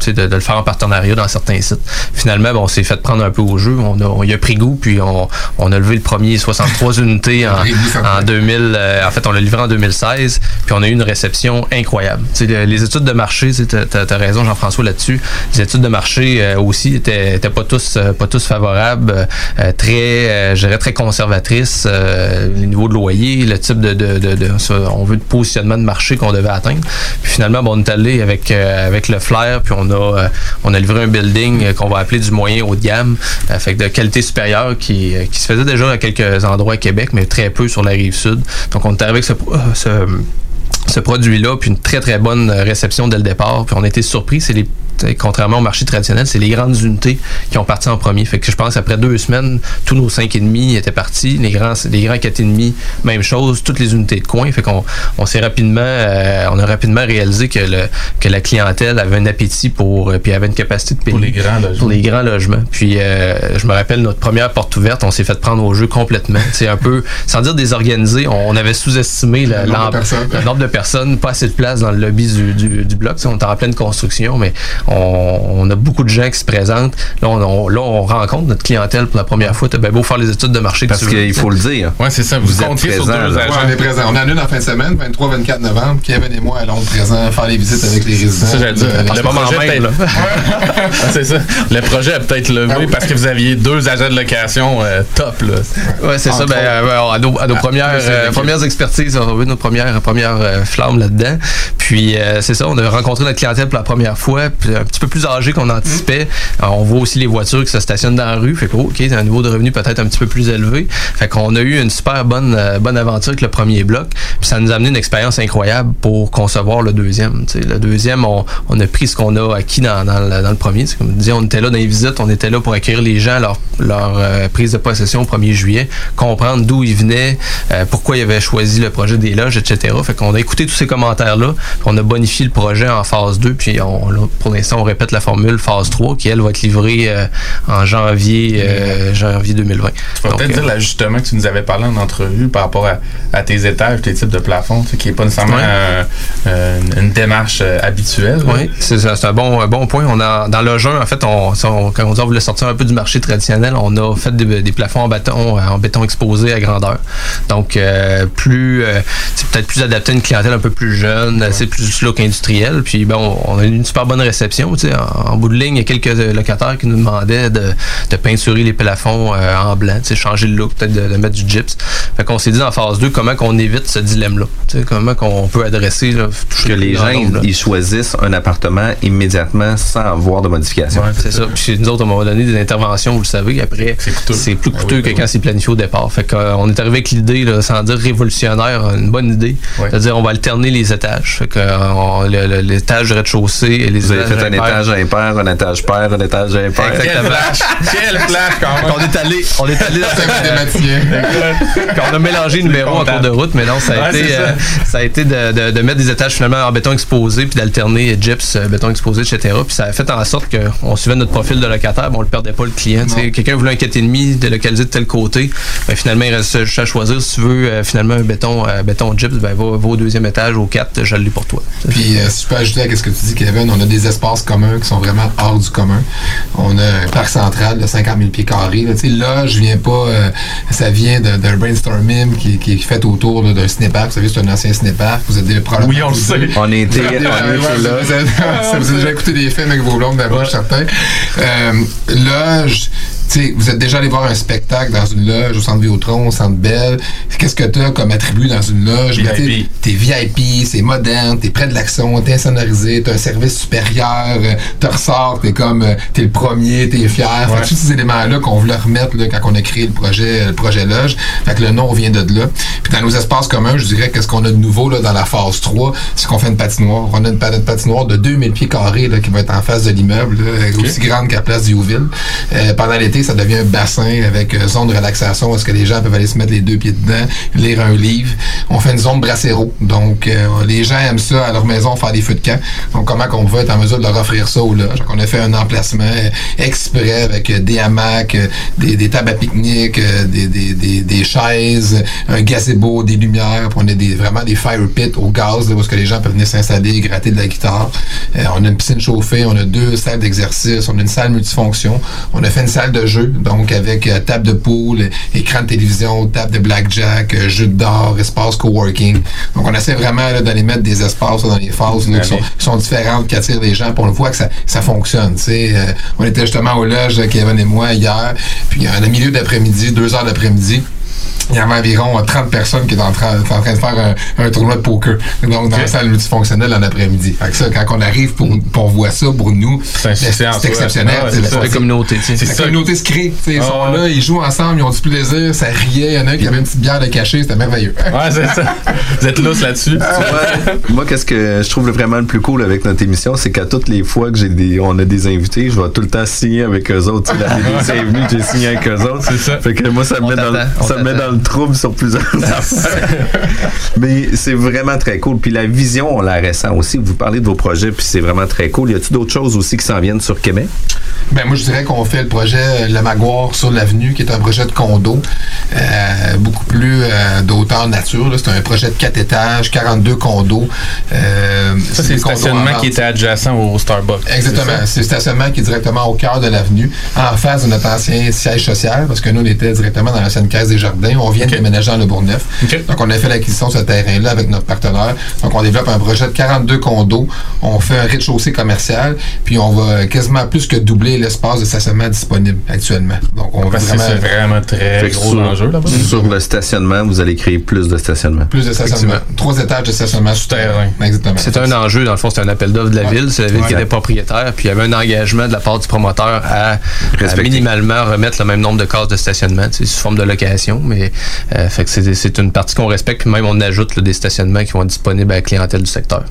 sais, de, de le faire en partenariat dans certains sites. Finalement, ben, on s'est fait prendre un peu au jeu. On a, on y a pris goût, puis on, on a levé le premier 63 unités en, en 2000. euh, en fait, on l'a livré en 2016, puis on a eu une réception incroyable. Les études de marché, tu as, raison, Jean-François, là-dessus. Les études de marché euh, aussi étaient, pas tous euh, pas tous favorables, euh, très, je très conservatrices. les niveaux de loyer, le type de, on veut de positionnement de marché qu'on devait atteindre. Puis finalement, bon, on est allé avec avec le flair, puis on a on a livré un building qu'on va appeler du moyen haut de gamme, fait de qualité supérieure qui, qui se faisait déjà à quelques endroits à Québec, mais très peu sur la rive sud. Donc on est arrivé avec ce, ce ce produit-là, puis une très très bonne euh, réception dès le départ. Puis on été surpris, c'est les contrairement au marché traditionnel, c'est les grandes unités qui ont parti en premier. Fait que je pense après deux semaines, tous nos 5,5 étaient partis. Les grands, les grands 4,5, même chose, toutes les unités de coin. Fait qu'on on s'est rapidement, euh, on a rapidement réalisé que, le, que la clientèle avait un appétit pour, euh, puis avait une capacité de payer. Pour les grands logements. Pour les grands logements. Puis euh, je me rappelle notre première porte ouverte, on s'est fait prendre au jeu complètement. C'est un peu, sans dire désorganisé, on, on avait sous-estimé le, Le nombre de personnes. pas assez de place dans le lobby du, du, du bloc. Tu sais, on est en pleine construction, mais on, on a beaucoup de gens qui se présentent. Là, on, on- là, on rencontre notre clientèle pour la première fois. Bien beau faire les études de marché Parce tu qu'il tu faut le dire. Ouais, c'est ça. Vous, Vous êtes comptiez sur deux là. Ouais, agents. on est présent. On en a une en fin de semaine, 23-24 novembre. Kevin et moi allons présent faire les visites avec les résidents. Ça, j'allais dire. Euh, Le projet c'est ça. Le projet a peut-être levé Ah oui. parce que vous aviez deux agents de location euh, top, là. Ouais, c'est ça. Ben, euh, à nos, à nos Ah, premières, euh, premières expertises, on a eu nos premières, premières euh, flammes là-dedans. Puis, euh, c'est ça, on a rencontré notre clientèle pour la première fois, puis un petit peu plus âgé qu'on anticipait. On voit aussi les voitures qui se stationnent dans la rue. Fait que, oh, OK, un niveau de revenu peut-être un petit peu plus élevé. Fait qu'on a eu une super bonne, euh, bonne aventure avec le premier bloc. Puis, ça nous a amené une expérience incroyable pour concevoir le deuxième. Le deuxième, on, on a pris ce qu'on a acquis dans, dans, le, premier. Comme je disais, on était là dans les visites, on était là pour accueillir les gens leur, leur euh, prise de possession au 1er juillet, comprendre d'où ils venaient, euh, pourquoi ils avaient choisi le projet des loges, etc. Fait qu'on a écouté tous ces commentaires-là, on a bonifié le projet en phase 2, puis on, là, pour l'instant, on répète la formule phase 3, qui, elle, va être livrée euh, en janvier, euh, janvier 2020. Tu vas peut-être euh, dire l'ajustement que tu nous avais parlé en entrevue par rapport à, à tes étages, tes types de plafonds, tu sais, qui n'est pas nécessairement Ouais. un- un- une démarche euh, habituelle. Oui, c'est un bon, un bon point. On a, dans le jeu, en fait, on, quand on dit on voulait sortir un peu du marché traditionnel, on a fait des, des plafonds en béton, euh, en béton exposé à grandeur. Donc, euh, plus, euh, c'est peut-être plus adapté à une clientèle un peu plus jeune, c'est plus look industriel. Puis, bon, on a eu une super bonne réception. En, en bout de ligne, il y a quelques locataires qui nous demandaient de, de peinturer les plafonds euh, en blanc, changer le look, peut-être de, de mettre du gyps. Fait qu'on s'est dit en phase 2, comment qu'on évite ce dilemme-là? Comment qu'on peut adresser, là, Que le les gens, nombre, ils, ils choisissent un appartement immédiatement sans avoir de modification. Ouais, c'est ça. Puis nous autres, on m'a donné des interventions, vous le savez. Après, C'est coûteux. plus Ah coûteux oui, que oui, quand c'est planifié au départ. Fait qu'on est arrivé avec l'idée, sans dire révolutionnaire, une bonne idée. Ouais. C'est-à-dire, on va alterner les étages. Fait euh, le- le- l'étage du rez-de-chaussée et les Vous avez fait un étage impair, un étage pair, un étage impair. Exactement. Quel flash quand même! on est allé, on est allé dans. Quand on a mélangé les numéros en cours de route, mais non, ça a Ouais, été, ça. euh, ça a été de, de- de mettre des étages finalement en béton exposé, puis d'alterner gyps, euh, béton exposé, etc. Puis ça a fait en sorte qu'on suivait notre profil de locataire, mais on le perdait pas le client. Quelqu'un voulait un 4,5 délocalisé de tel côté, ben, finalement il reste juste à choisir si tu veux euh, finalement un béton, euh, béton gyps, ben va, va au deuxième étage, au 4, je l'ai pour toi. Puis, euh, si je peux ajouter à ce que tu dis, Kevin, on a des espaces communs qui sont vraiment hors du commun. On a un parc central de 50 000 pieds carrés. Là, là je viens pas... euh, ça vient de- d'un brainstorming qui, qui est fait autour là, d'un cinépark. Vous savez, c'est un ancien cinépark. Vous êtes des probablement... Oui, on le sait. deux- On était, Vous avez- on ouais, était ouais, là. Vous avez, vous avez déjà écouté des films avec vos blondes d'abord, je suis certain. Euh, loge, tu sais, vous êtes déjà allé voir un spectacle dans une loge au centre Vidéotron, au centre Belle. Qu'est-ce que tu as comme attribut dans une loge? VIP. T'es VIP, c'est moderne, t'es près de l'action, t'es insonorisé, t'as un service supérieur, euh, te ressors, t'es comme, euh, t'es le premier, t'es fier. Fait que tous ces éléments-là qu'on voulait remettre là, quand on a créé le projet, le projet Loge. Fait que le nom vient de là. Puis dans nos espaces communs, je dirais qu'est-ce qu'on a de nouveau là, dans la phase 3, c'est qu'on fait une patinoire. On a une pa- une patinoire de 2000 pieds carrés là, qui va être en face de l'immeuble, aussi grande qu'à Place du Youville. Euh, pendant l'été, ça devient un bassin avec euh, zone de relaxation où est-ce que les gens peuvent aller se mettre les deux pieds dedans, lire un livre. On fait une zone brassero. Donc, euh, les gens aiment ça à leur maison faire des feux de camp. Donc, comment qu'on va être en mesure de leur offrir ça au loge? Donc, on a fait un emplacement euh, exprès avec euh, des hamacs, des, des tables à pique-nique, des, des, des, des chaises, un gazebo, des lumières. On a des, vraiment des fire pits au gaz, là, où est-ce que les gens peuvent venir s'installer, gratter de la guitare. On a une piscine chauffée, on a deux salles d'exercice, on a une salle multifonction. On a fait une salle de donc avec euh, table de pool, écran de télévision, table de blackjack, euh, jeu d'or, espace coworking. Donc on essaie vraiment d'aller mettre des espaces là, dans les phases là, qui, sont, qui sont différentes, qui attirent les gens, puis on voit que ça, ça fonctionne. Euh, on était justement au loge, Kevin et moi, hier, puis en milieu d'après-midi, deux heures d'après-midi, il y avait environ euh, 30 personnes qui étaient en train, en train de faire un, un tournoi de poker. Donc, dans la salle multifonctionnelle en après-midi. Fait que ça, quand on arrive pour, pour on voit ça, pour nous, C'est c'est exceptionnel. Ah c'est la- communauté. C'est la ça. communauté se crée. Ils Ah sont ouais. là, ils jouent ensemble, ils ont du plaisir, ça riait. Il y en a un qui avait une petite bière de cachet, c'était merveilleux. Ouais, c'est ça. Vous êtes lousse là-dessus. Ouais. Moi, qu'est-ce que je trouve vraiment le plus cool avec notre émission, c'est qu'à toutes les fois que j'ai des, on a des invités, je vais tout le temps signer avec eux autres. Tu sais, La BBC est venue, j'ai signé avec eux autres. C'est ça. Fait que moi, ça me met, dans, ça met dans le trouble sur plusieurs affaires. Mais c'est vraiment très cool. Puis la vision, on la ressent aussi. Vous parlez de vos projets, puis c'est vraiment très cool. Y a-t-il d'autres choses aussi qui s'en viennent sur Québec? Ben moi je dirais qu'on fait le projet euh, Le Maguire sur l'avenue, qui est un projet de condo, euh, beaucoup plus euh, d'auteur nature. C'est un projet de 4 étages, 42 condos. Euh, Ça, c'est le stationnement qui était adjacent au Starbucks. Exactement. C'est le stationnement qui est directement au cœur de l'avenue, en face de notre ancien siège social, parce que nous, on était directement dans l'ancienne caisse des jardins. On vient de déménager dans le Bourgneuf. Donc, on a fait l'acquisition de ce terrain-là avec notre partenaire. Donc, on développe un projet de 42 condos. On fait un rez-de-chaussée commercial, puis on va quasiment plus que doubler l'espace de stationnement disponible actuellement. Donc, on va vraiment c'est vraiment très gros sur, enjeu là-bas. sur le stationnement, vous allez créer plus de stationnement. plus de stationnement. Trois étages de stationnement souterrain. Exactement. C'est un enjeu, dans le fond, c'est un appel d'offres de la Ouais. ville. C'est la ville qui était propriétaire. Puis il y avait un engagement de la part du promoteur à, à minimalement remettre le même nombre de cases de stationnement, sous forme de location. Mais euh, fait que c'est, une partie qu'on respecte. Puis même on ajoute là, des stationnements qui vont être disponibles à la clientèle du secteur.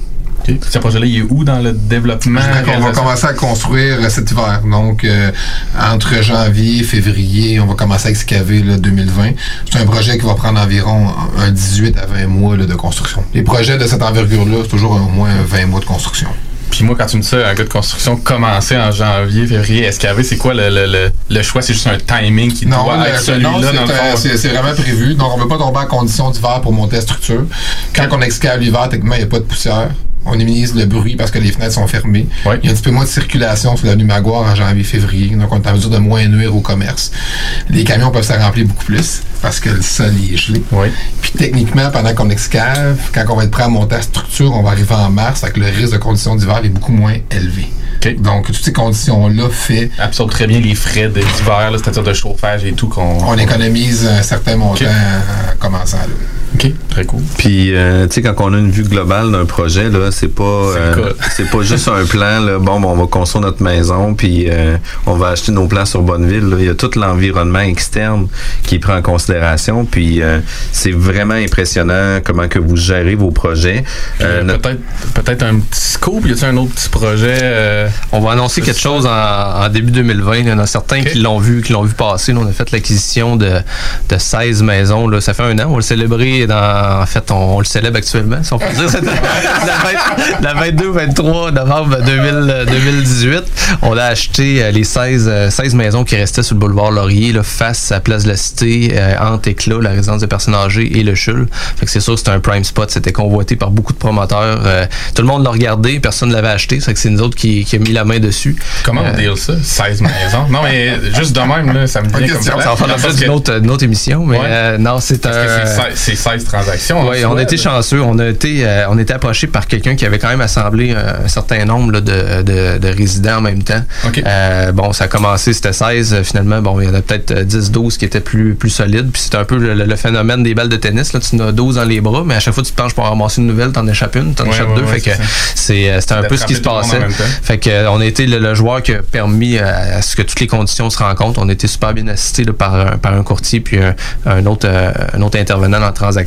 Ce projet-là, il est où dans le développement? Qu'on va commencer à construire euh, cet hiver. Donc, euh, entre janvier et février, on va commencer à excaver là, 2020. C'est un projet qui va prendre environ un 18 à 20 mois là, de construction. Les projets de cette envergure-là, c'est toujours au moins 20 mois de construction. Puis moi, quand tu me dis ça, un gars de construction commencer en janvier, février, escavé, c'est quoi le, le, le, le choix? C'est juste un timing qui doit être non, celui-là c'est dans le fond? c'est vraiment prévu. Donc, on ne veut pas tomber en condition d'hiver pour monter la structure. Quand on excave l'hiver, techniquement, il n'y a pas de poussière. On minimise le bruit parce que les fenêtres sont fermées. Ouais. Il y a un petit peu moins de circulation sur l'avenue Maguire en janvier-février. Donc, on est en mesure de moins nuire au commerce. Les camions peuvent se remplir beaucoup plus parce que le sol est gelé. Puis techniquement, pendant qu'on excave, quand on va être prêt à monter la structure, on va arriver en mars, avec le risque de conditions d'hiver est beaucoup moins élevé. Donc, toutes ces conditions-là fait Absorbe très bien les frais d'hiver, c'est-à-dire de chauffage et tout qu'on. on économise un certain montant en commençant là. OK, très cool. Puis, euh, tu sais, quand on a une vue globale d'un projet, là, c'est pas, C'est euh, c'est pas juste un plan, là, bon, ben, on va construire notre maison, puis euh, on va acheter nos plans sur Bonneville. là. Il y a tout l'environnement externe qui est pris en considération, puis euh, c'est vraiment impressionnant comment que vous gérez vos projets. Euh, euh, notre- peut-être peut-être un petit scoop, y a-t-il un autre petit projet euh, On va annoncer quelque chose en, en début 2020. Il y en a certains qui l'ont vu, qui l'ont vu passer. Là, on a fait l'acquisition de, de 16 maisons. Là. Ça fait un an. On va le célébrer dans. En fait, on, on le célèbre actuellement, si on peut dire. C'est la, 22-23 novembre 2000, 2018. On a acheté euh, les 16, euh, 16 maisons qui restaient sur le boulevard Laurier, là, face à Place de la Cité, euh, entre Éclat, la résidence des personnes âgées et le CHUL. Fait que c'est sûr que c'était un prime spot. C'était convoité par beaucoup de promoteurs. Euh, tout le monde l'a regardé, personne ne l'avait acheté. Fait que c'est nous autres qui, qui a mis la main dessus. Comment Euh, on deal ça? 16 maisons? Non, mais juste de même, là, ça me vient comme ça. Ça va faire l'objet d'une autre, émission, mais Ouais. euh, non, c'est un. c'est 16 c'est 16 transactions. Oui, on a été chanceux. On a été, euh, on approché par quelqu'un qui avait quand même assemblé euh, un certain nombre là, de, de, de résidents en même temps. Euh, bon, ça a commencé, c'était 16. euh, Finalement, bon, il y en a peut-être euh, 10, 12 qui étaient plus, plus solides. Puis c'est un peu le, le phénomène des balles de tennis. Là. Tu en as 12 dans les bras, mais à chaque fois que tu te penches pour ramasser une nouvelle, t'en échappes une, t'en Ouais, échappes ouais, deux. ouais, fait que c'est euh, c'était un peu ce qui se passait. Fait que euh, on a été le, le joueur qui a permis à, ce que toutes les conditions se rencontrent. On a été super bien assisté par, un- par un courtier puis un, un autre euh, un autre intervenant dans la transaction.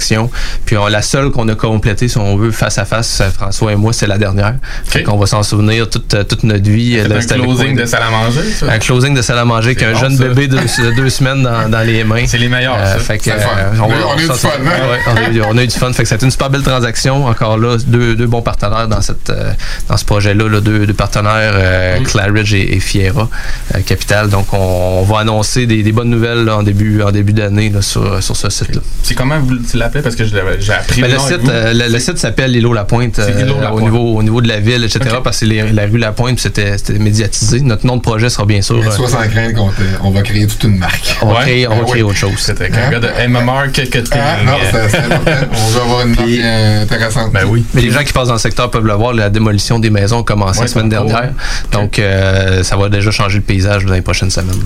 Puis on- la seule qu'on a complétée, si on veut, face à face, euh, François et moi, c'est la dernière. Fait qu'on va s'en souvenir toute, euh, toute notre vie. C'est Là, un closing de salle à manger, ça? un closing de salle à manger avec C'est un bon, jeune ça. bébé de, de deux semaines dans, dans les mains. C'est les meilleurs, Euh, ça. fait que, euh, On a- on a eu du fun, hein? ouais, on, a eu, on a eu du fun. Fait que c'était une super belle transaction. Encore là, deux, deux bons partenaires dans cette euh, dans ce projet-là. là, deux, deux partenaires, euh, Mm. Claridge et, et Fiera euh, Capital. Donc, on, on va annoncer des, des bonnes nouvelles là, en début en début d'année sur, sur ce site-là. C'est comment vous Parce que je l'avais- j'ai appris Ben, le site, euh, le, le site s'appelle l'îlot La Pointe euh, Îlot La au Pointe. niveau au niveau de la ville, etc. Parce que les- la rue La Pointe, puis c'était c'était médiatisé. Notre nom de projet sera bien sûr. Euh, sois sans crainte qu'on on va créer toute une marque. on va Ouais. créer, on va créer oui. autre chose. C'était un Hein? gars de MMR marketing. Ah, non, c'est. On veut avoir une marque intéressante. Ben oui. Mais les gens qui passent dans le secteur peuvent le voir, la démolition des maisons a commencé la semaine dernière. Donc, ça va déjà changer le paysage dans les prochaines semaines.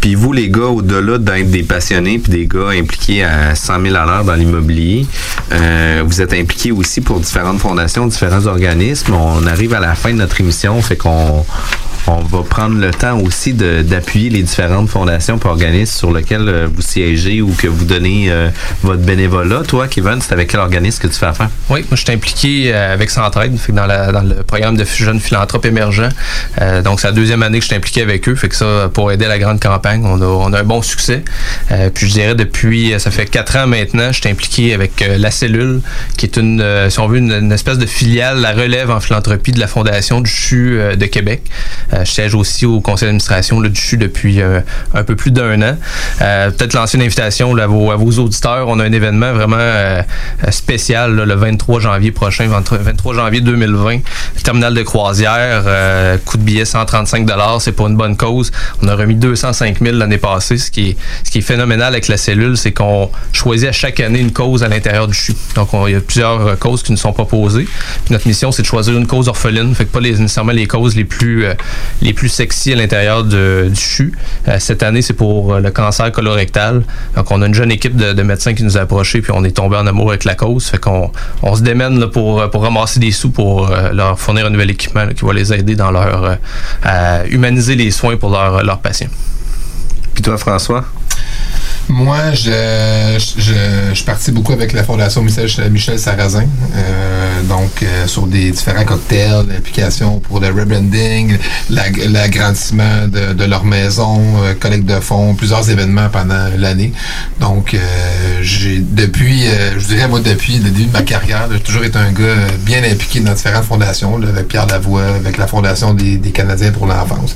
Puis vous, les gars, au-delà d'être des passionnés puis des gars impliqués à 100 000 à l'heure dans l'immobilier, euh, vous êtes impliqués aussi pour différentes fondations, différents organismes. On arrive à la fin de notre émission, fait qu'on on va prendre le temps aussi d'appuyer les différentes fondations et organismes sur lesquels euh, vous siégez ou que vous donnez euh, votre bénévolat. Toi, Kevin, c'est avec quel organisme que tu fais affaire? Oui, moi, je suis impliqué euh, avec Centraide, dans, le programme de jeunes philanthropes émergents. Donc, c'est la deuxième année que je suis impliqué avec eux. Fait que ça, pour aider la grande campagne, on a, un bon succès. Puis, je dirais, depuis, ça fait quatre ans maintenant, je suis impliqué avec La Cellule, qui est une, si on veut, une, une espèce de filiale, la relève en philanthropie de la Fondation du CHU de Québec. Euh, je siège aussi au conseil d'administration du CHU depuis euh, un peu plus d'un an. Euh, Peut-être lancer une invitation là, à, vos, à vos auditeurs. On a un événement vraiment euh, euh, spécial là, le 23 janvier prochain, 23 23 janvier 2020. Terminal de croisière, euh, coût de billet 135 C'est pour une bonne cause. On a remis 205 000 l'année passée. Ce qui, est, ce qui est phénoménal avec la cellule, c'est qu'on choisit à chaque année une cause à l'intérieur du CHU. Donc, on- il y a plusieurs euh, causes qui nous sont proposées. Puis notre mission, c'est de choisir une cause orpheline. Fait que pas les, nécessairement les causes les plus, euh, les plus sexy à l'intérieur du CHU. Euh, cette année, c'est pour euh, le cancer colorectal. Donc, on a une jeune équipe de, de médecins qui nous a approchés, puis on est tombé en amour avec la cause. Fait qu'on on se démène pour, euh, pour ramasser des sous pour leur fournir un nouvel équipement qui va les aider dans leur à humaniser les soins pour leurs leurs patients. Puis toi, François? Moi, je, je, je beaucoup avec la Fondation Michel, Sarrazin. Euh, donc, euh, sur des différents cocktails, l'application pour le rebranding, la- l'agrandissement de, de leur maison, euh, collecte de fonds, plusieurs événements pendant l'année. Donc, j'ai depuis, je dirais moi depuis le début de ma carrière, j'ai toujours été un gars bien impliqué dans différentes fondations, avec Pierre Lavoie, avec la Fondation des, des Canadiens pour l'enfance.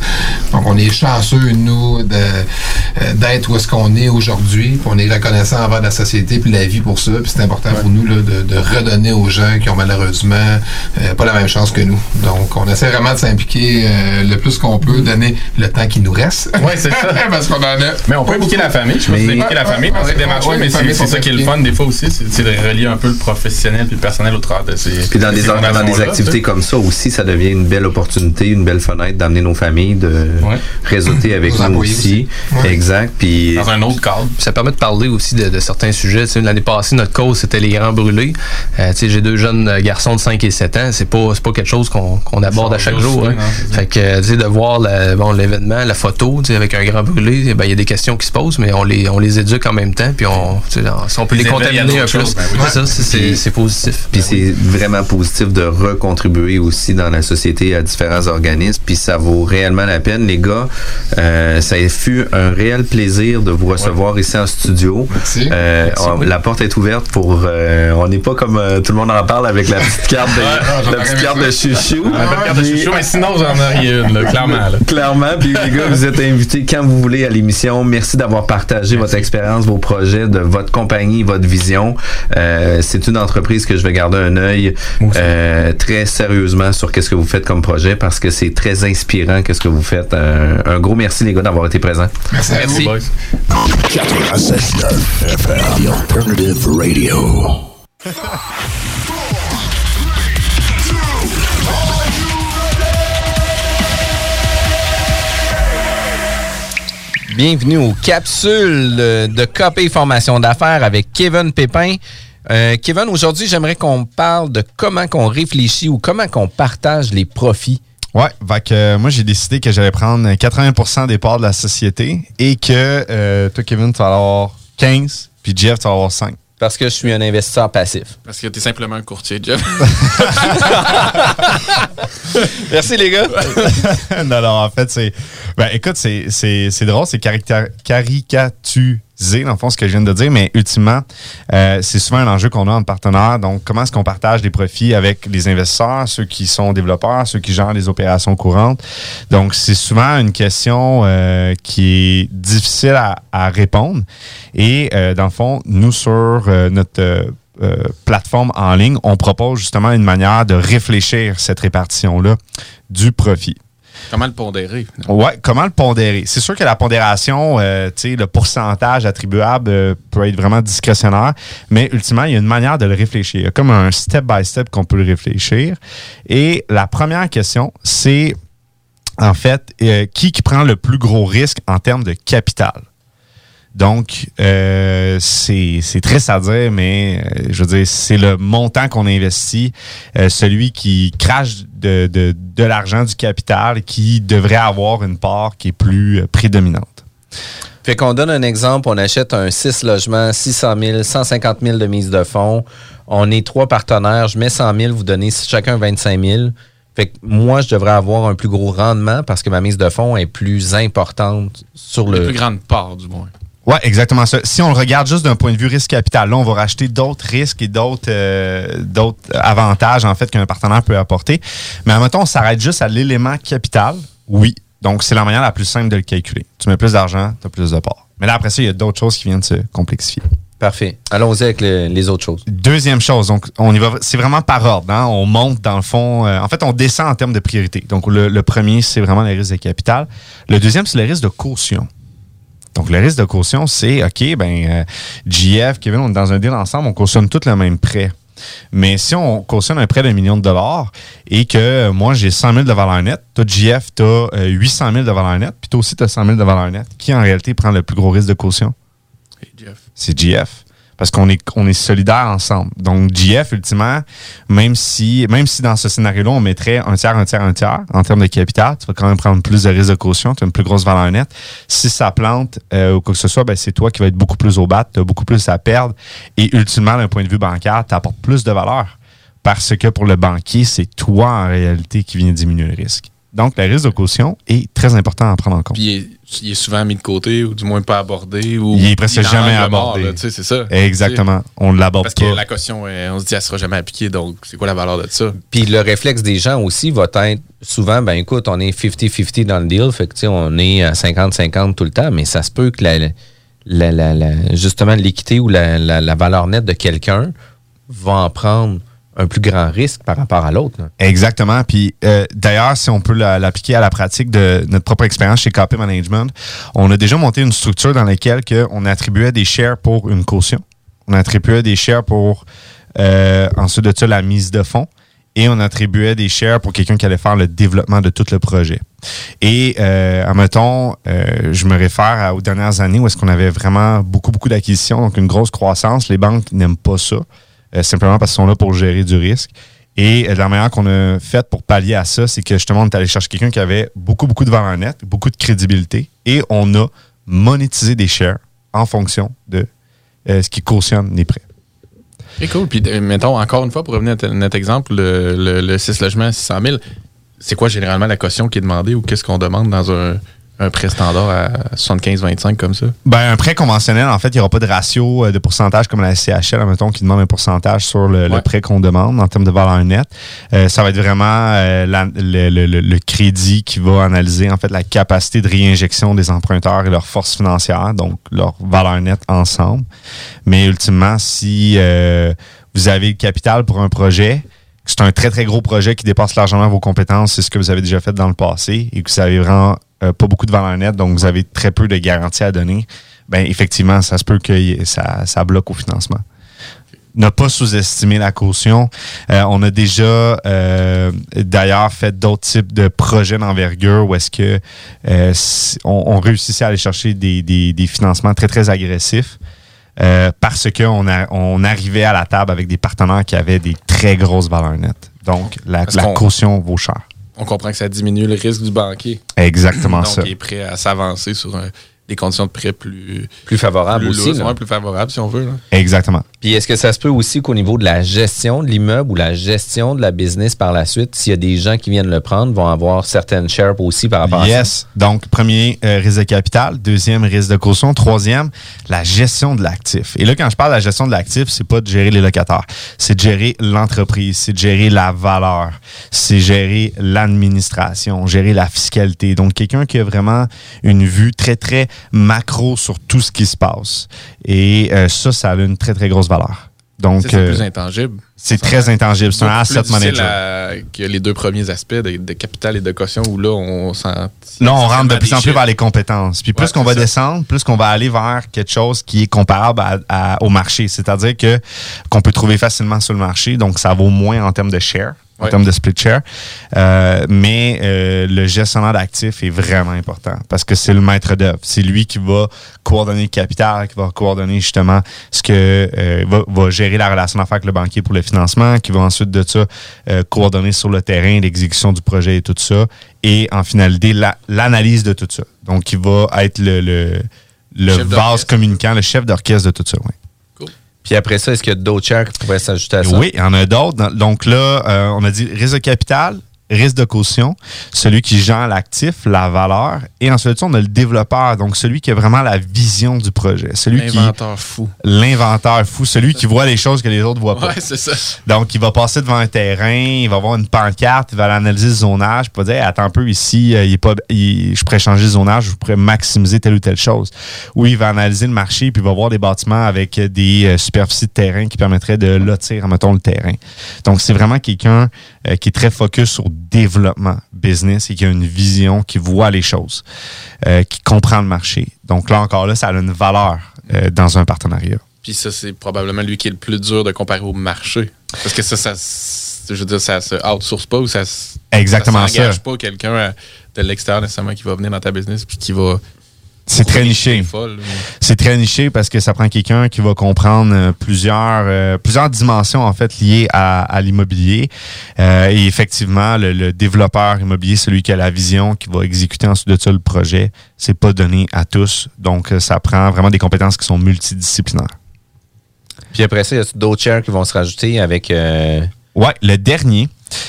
Donc, on est chanceux, nous, d'être où est-ce qu'on est aujourd'hui. Puis On est reconnaissant envers la société puis la vie pour ça. Puis c'est important pour nous là, de, de redonner aux gens qui ont malheureusement euh, pas la même chance que nous. Donc, on essaie vraiment de s'impliquer euh, le plus qu'on peut, donner le temps qui nous reste. Ouais, c'est ça. Parce qu'on en a. Mais on peut impliquer la famille. Je pense Mais- impliquer la famille dans Ouais, ces ouais, démarches-là, ouais, mais les c'est familles c'est sont ça qui est le fun des fois aussi, c'est c'est de relier un peu le professionnel puis le personnel au travers de ces. Puis dans de des, ces dans des fondations-là, activités comme ça aussi, ça devient une belle opportunité, une belle fenêtre d'amener nos familles, de Ouais. réseauter avec nous aussi. aussi. Ouais. Exact. Puis Dans un autre cadre. Ça permet de parler aussi de, de certains sujets. L'année passée, notre cause, c'était les grands brûlés. Euh, J'ai deux jeunes garçons de 5 et 7 ans. C'est pas, c'est pas quelque chose qu'on qu'on aborde à chaque jour. hein. Fait que, euh, de voir la- bon, l'événement, la photo, avec un grand brûlé, ben, il y a des questions qui se posent, mais on les, on les éduque en même temps, puis on, si on peut Les contaminer un peu. ben oui. C'est ça, c'est- c'est Puis- c'est positif. Puis c'est vraiment positif de recontribuer aussi dans la société à différents organismes. Puis ça vaut réellement la peine. Les gars, euh, ça fut un réel plaisir de vous recevoir ici en studio. Merci. Euh, Merci. on- la porte est ouverte pour... euh, on n'est pas comme euh, tout le monde en parle avec la petite carte de, non, la petite carte de chouchou. On a pas de carte de chouchou, mais sinon, j'en aurais une, là, clairement. Là. Clairement, puis les gars, vous êtes invités quand vous voulez à l'émission. Merci d'avoir partagé votre expérience, vos projets, de votre compagnie, votre vision. Euh, c'est une entreprise que je vais garder un œil euh, très sérieusement sur qu'est-ce que vous faites comme projet parce que c'est très inspirant qu'est-ce que vous faites. Un gros merci les gars d'avoir été présents. Merci à vous. Merci. Boys. 96.9 FM, The Alternative Radio. Bienvenue aux capsules de COP Formation d'affaires avec Kevin Pépin. Euh, Kevin, aujourd'hui, j'aimerais qu'on parle de comment qu'on réfléchit ou comment qu'on partage les profits. Ouais, fait que euh, moi j'ai décidé que j'allais prendre 80% des parts de la société et que euh, toi Kevin tu vas avoir 15 puis Jeff tu vas avoir 5. Parce que je suis un investisseur passif. Parce que t'es simplement un courtier, Jeff. Merci les gars. non, non, en fait, c'est. Ben, écoute, c'est, c'est, c'est drôle, c'est caricaturisé, dans le fond, ce que je viens de dire, mais ultimement, euh, c'est souvent un enjeu qu'on a entre partenaires. Donc, comment est-ce qu'on partage les profits avec les investisseurs, ceux qui sont développeurs, ceux qui gèrent les opérations courantes? Donc, c'est souvent une question euh, qui est difficile à, à répondre. Et, euh, dans le fond, nous, sur euh, notre. euh, euh, plateforme en ligne, on propose justement une manière de réfléchir cette répartition-là du profit. Comment le pondérer? Ouais, comment le pondérer? C'est sûr que la pondération, euh, le pourcentage attribuable euh, peut être vraiment discrétionnaire, mais ultimement, il y a une manière de le réfléchir. Il y a comme un step-by-step qu'on peut le réfléchir. Et la première question, c'est en fait, euh, qui prend le plus gros risque en termes de capital? Donc, euh, c'est triste à dire, mais euh, je veux dire, c'est le montant qu'on investit, euh, celui qui crache de, de, de l'argent, du capital, qui devrait avoir une part qui est plus prédominante. Fait qu'on donne un exemple, on achète un 6 logements, 600 000, 150 000 de mise de fonds. On est trois partenaires, je mets 100 000, vous donnez chacun 25 000. Fait que moi, je devrais avoir un plus gros rendement parce que ma mise de fonds est plus importante sur Une le... plus grande part, du moins. Ouais, exactement ça. Si on le regarde juste d'un point de vue risque capital, là, on va racheter d'autres risques et d'autres euh, d'autres avantages en fait qu'un partenaire peut apporter. Mais en même temps, on s'arrête juste à l'élément capital. Oui. Donc, c'est la manière la plus simple de le calculer. Tu mets plus d'argent, tu as plus de parts. Mais là, après ça, il y a d'autres choses qui viennent se complexifier. Parfait. Allons-y avec le- les autres choses. Deuxième chose, donc on y va, c'est vraiment par ordre. hein. On monte dans le fond. euh, en fait, on descend en termes de priorité. Donc le, le premier, c'est vraiment le risque de capital. Le deuxième, c'est le risque de caution. Donc le risque de caution, c'est ok, ben euh, JF, Kevin, on est dans un deal ensemble, on cautionne tout le même prêt. Mais si on cautionne un prêt d'un million de dollars et que euh, moi j'ai 100 000 de valeur nette, toi JF, tu as 800 000 de valeur nette, puis toi aussi tu as 100 000 de valeur nette, qui en réalité prend le plus gros risque de caution? C'est GF. Parce qu'on est, on est solidaires ensemble. Donc, GF, ultimement, même si, même si dans ce scénario-là, on mettrait un tiers, un tiers, un tiers en termes de capital, tu vas quand même prendre plus de risque de caution, tu as une plus grosse valeur nette. Si ça plante euh, ou quoi que ce soit, ben, c'est toi qui vas être beaucoup plus au bat, tu as beaucoup plus à perdre. Et ultimement, d'un point de vue bancaire, tu apportes plus de valeur. Parce que pour le banquier, c'est toi en réalité qui viens diminuer le risque. Donc, le risque de caution est très important à prendre en compte. Puis il est, il est souvent mis de côté, ou du moins pas abordé. Ou Il est presque jamais abordé. Tu sais, c'est ça. Exactement. On ne l'aborde Parce pas. que la caution, euh, on se dit, elle sera jamais appliquée, donc c'est quoi la valeur de ça? Puis le réflexe des gens aussi va être souvent, ben écoute, on est 50-50 dans le deal, fait que tu sais, on est à 50-50 tout le temps, mais ça se peut que la, la- la- la- justement l'équité ou la, la- la valeur nette de quelqu'un va en prendre un plus grand risque par rapport à l'autre. Exactement. Puis euh, d'ailleurs, si on peut la- l'appliquer à la pratique de notre propre expérience chez KP Management, on a déjà monté une structure dans laquelle que on attribuait des shares pour une caution. On attribuait des shares pour euh, ensuite de ça la mise de fonds. et on attribuait des shares pour quelqu'un qui allait faire le développement de tout le projet. Et, euh, admettons, euh, je me réfère aux dernières années où est-ce qu'on avait vraiment beaucoup, beaucoup d'acquisitions, donc une grosse croissance. Les banques n'aiment pas ça, simplement parce qu'ils sont là pour gérer du risque. Et euh, la manière qu'on a faite pour pallier à ça, c'est que justement, on est allé chercher quelqu'un qui avait beaucoup, beaucoup de valeur nette, beaucoup de crédibilité, et on a monétisé des shares en fonction de euh, ce qui cautionne les prêts. Très cool. Puis, euh, mettons, encore une fois, pour revenir à notre exemple, le, le, le 6 logements à 600 000, c'est quoi généralement la caution qui est demandée ou qu'est-ce qu'on demande dans un, un prêt standard à 75-25 comme ça? Ben, un prêt conventionnel, en fait, il n'y aura pas de ratio euh, de pourcentage comme la CHL, admettons, qui demande un pourcentage sur le, prêt qu'on demande en termes de valeur nette. Euh, ça va être vraiment euh, la- le, le- le- le crédit qui va analyser, en fait, la capacité de réinjection des emprunteurs et leur force financière, donc leur valeur nette ensemble. Mais ultimement, si euh, vous avez le capital pour un projet, c'est un très, très gros projet qui dépasse largement vos compétences, c'est ce que vous avez déjà fait dans le passé, et que vous avez vraiment euh, pas beaucoup de valeur nette, donc vous avez très peu de garanties à donner, ben effectivement, ça se peut que ça, ça bloque au financement. Ne pas sous-estimer la caution. Euh, on a déjà euh, d'ailleurs fait d'autres types de projets d'envergure où est-ce que on, réussissait à aller chercher des financements très, très agressifs. Euh, parce qu'on on arrivait à la table avec des partenaires qui avaient des très grosses valeurs nettes. Donc, la, caution vaut cher. On comprend que ça diminue le risque du banquier. Exactement Donc, ça. il est prêt à s'avancer sur un- des conditions de prêt plus, Plus favorable plus aussi. lourdes, plus favorables, si on veut. là. Exactement. Puis est-ce que ça se peut aussi qu'au niveau de la gestion de l'immeuble ou la gestion de la business par la suite, s'il y a des gens qui viennent le prendre, vont avoir certaines shares aussi par rapport à ça? Yes. Donc, premier, euh, risque de capital. Deuxième, risque de caution. Troisième, la gestion de l'actif. Et là, quand je parle de la gestion de l'actif, c'est pas de gérer les locataires. C'est de gérer l'entreprise. C'est de gérer la valeur. C'est gérer l'administration, gérer la fiscalité. Donc, quelqu'un qui a vraiment une vue très, très macro sur tout ce qui se passe. Et euh, ça, ça a une très, très grosse valeur. Donc, c'est euh, plus intangible. c'est très intangible. C'est un asset manager. à- que les deux premiers aspects de, de capital et de caution où là, on sent. Là, on rentre de plus en plus vers les compétences. Puis plus Ouais, qu'on va ça. descendre, plus qu'on va aller vers quelque chose qui est comparable à- à- au marché. C'est-à-dire que qu'on peut trouver facilement sur le marché. Donc, ça vaut moins en termes de share, en termes de split share. Euh, mais euh, le gestionnaire d'actifs est vraiment important parce que c'est le maître d'œuvre. C'est lui qui va coordonner le capital, qui va coordonner justement ce que euh, va, va gérer la relation d'affaires avec le banquier pour le financement, qui va ensuite de ça euh, coordonner sur le terrain l'exécution du projet et tout ça, et en finalité la- l'analyse de tout ça. Donc, il va être le, le, le vase communicant, le chef d'orchestre de tout ça. oui. Puis après ça, est-ce qu'il y a d'autres shares qui pourraient s'ajouter à ça? Oui, il y en a d'autres. Donc là, euh, on a dit de capital, risque de caution, celui qui gère l'actif, la valeur, et ensuite on a le développeur, donc celui qui a vraiment la vision du projet, celui qui L'inventeur fou. l'inventeur fou, celui qui voit les choses que les autres voient pas. Ouais, c'est ça. Donc, il va passer devant un terrain, il va voir une pancarte, il va aller analyser le zonage, il va dire Attends un peu, ici, euh, il est pas, il- je pourrais changer le zonage, je pourrais maximiser telle ou telle chose. Ou il va analyser le marché, puis il va voir des bâtiments avec des euh, superficies de terrain qui permettraient de lotir, mettons, le terrain. Donc, c'est vraiment quelqu'un euh, qui est très focus sur développement business et qui a une vision, qui voit les choses, euh, qui comprend le marché. Donc, là encore, là, ça a une valeur euh, dans un partenariat. Puis ça, c'est probablement lui qui est le plus dur de comparer au marché. Parce que ça, ça je veux dire, ça se outsource pas ou ça Exactement ça. pas quelqu'un de l'extérieur nécessairement qui va venir dans ta business puis qui va. C'est très niché. C'est très niché parce que ça prend quelqu'un qui va comprendre euh, plusieurs, euh, plusieurs dimensions en fait liées à, à l'immobilier. Euh, et effectivement, le, le développeur immobilier, celui qui a la vision, qui va exécuter ensuite de ça le projet, c'est pas donné à tous. Donc, ça prend vraiment des compétences qui sont multidisciplinaires. Puis après ça, il y a d'autres shares qui vont se rajouter avec. euh, Ouais, le dernier,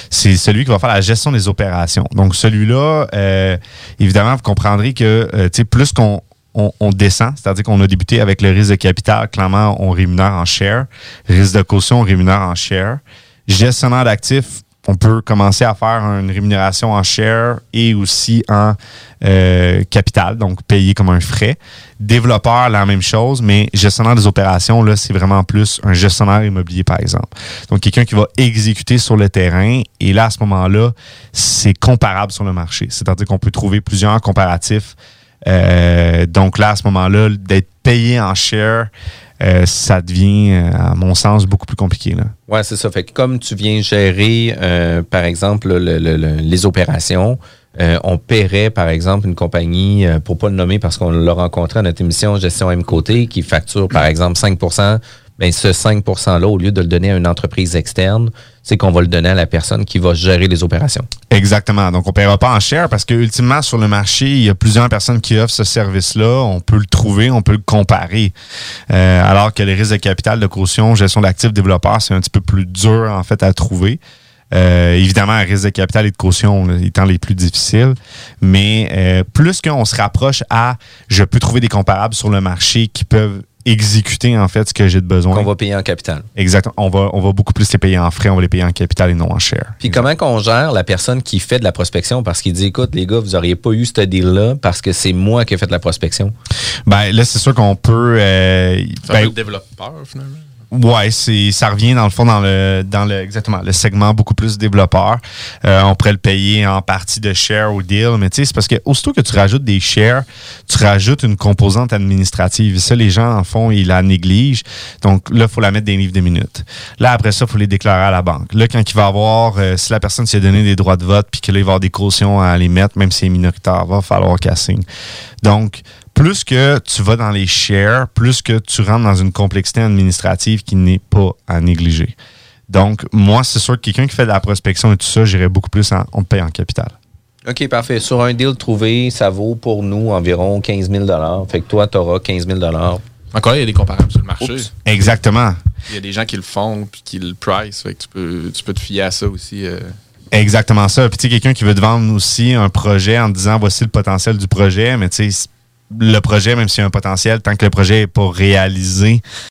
c'est celui qui va faire la gestion des opérations. Donc, celui-là, euh, évidemment, vous comprendrez que euh, plus qu'on on, on descend, c'est-à-dire qu'on a débuté avec le risque de capital, clairement, on rémunère en share. Risque de caution, on rémunère en share. Gestionnaire d'actifs, on peut commencer à faire une rémunération en share et aussi en euh, capital, donc payé comme un frais. Développeur, la même chose, mais gestionnaire des opérations, là, c'est vraiment plus un gestionnaire immobilier, par exemple. Donc, quelqu'un qui va exécuter sur le terrain. Et là, à ce moment-là, c'est comparable sur le marché. C'est-à-dire qu'on peut trouver plusieurs comparatifs. Euh, donc là, à ce moment-là, d'être payé en share, euh, ça devient, euh, à mon sens, beaucoup plus compliqué. Ouais, c'est ça. Fait que comme tu viens gérer, euh, par exemple, le- le- le- les opérations, on paierait, par exemple, une compagnie, pour pas le nommer parce qu'on l'a rencontré à notre émission Gestion M Côté, qui facture, par exemple, 5% ben ce 5 %-là, au lieu de le donner à une entreprise externe, c'est qu'on va le donner à la personne qui va gérer les opérations. Exactement. Donc, on ne paiera pas en share parce que, ultimement, sur le marché, il y a plusieurs personnes qui offrent ce service-là. On peut le trouver, on peut le comparer. Euh, alors que les risques de capital, de caution, gestion d'actifs, développeurs, c'est un petit peu plus dur, en fait, à trouver. Euh, évidemment, risque de capital et de caution étant les plus difficiles. Mais euh, plus qu'on se rapproche à je peux trouver des comparables sur le marché qui peuvent exécuter en fait ce que j'ai de besoin. Qu'on va payer en capital. Exactement. On va, on va beaucoup plus les payer en frais, on va les payer en capital et non en share. Puis comment qu'on gère la personne qui fait de la prospection? Parce qu'il dit écoute les gars vous auriez pas eu ce deal là parce que c'est moi qui ai fait la prospection. Ben là c'est sûr qu'on peut. euh, C'est un ben, le développeur, finalement. Ouais, c'est ça revient dans le fond dans le dans le exactement le segment beaucoup plus développeur. Euh, on pourrait le payer en partie de share ou deal, mais tu sais c'est parce que aussitôt que tu rajoutes des shares, tu rajoutes une composante administrative. Et ça les gens en fond ils la négligent. Donc là faut la mettre les livres de minutes. Là après ça faut les déclarer à la banque. Là quand il va avoir euh, si la personne s'est donné des droits de vote puis que là il va avoir des cautions à les mettre même si c'est minoritaire, va falloir qu'elle. Donc plus que tu vas dans les shares, plus que tu rentres dans une complexité administrative qui n'est pas à négliger. Donc, moi, c'est sûr que quelqu'un qui fait de la prospection et tout ça, j'irais beaucoup plus en, on te paye en capital. OK, parfait. Sur un deal trouvé, ça vaut pour nous environ 15 000 Fait que toi, tu auras 15 000 Encore là, il y a des comparables sur le marché. Oups. Exactement. Il y a des gens qui le font puis qui le price. Fait que tu peux, tu peux te fier à ça aussi. euh. Exactement ça. Puis, tu sais, quelqu'un qui veut te vendre aussi un projet en te disant voici le potentiel du projet, mais tu sais, le projet, même s'il y a un potentiel, tant que le projet n'est pas réalisé,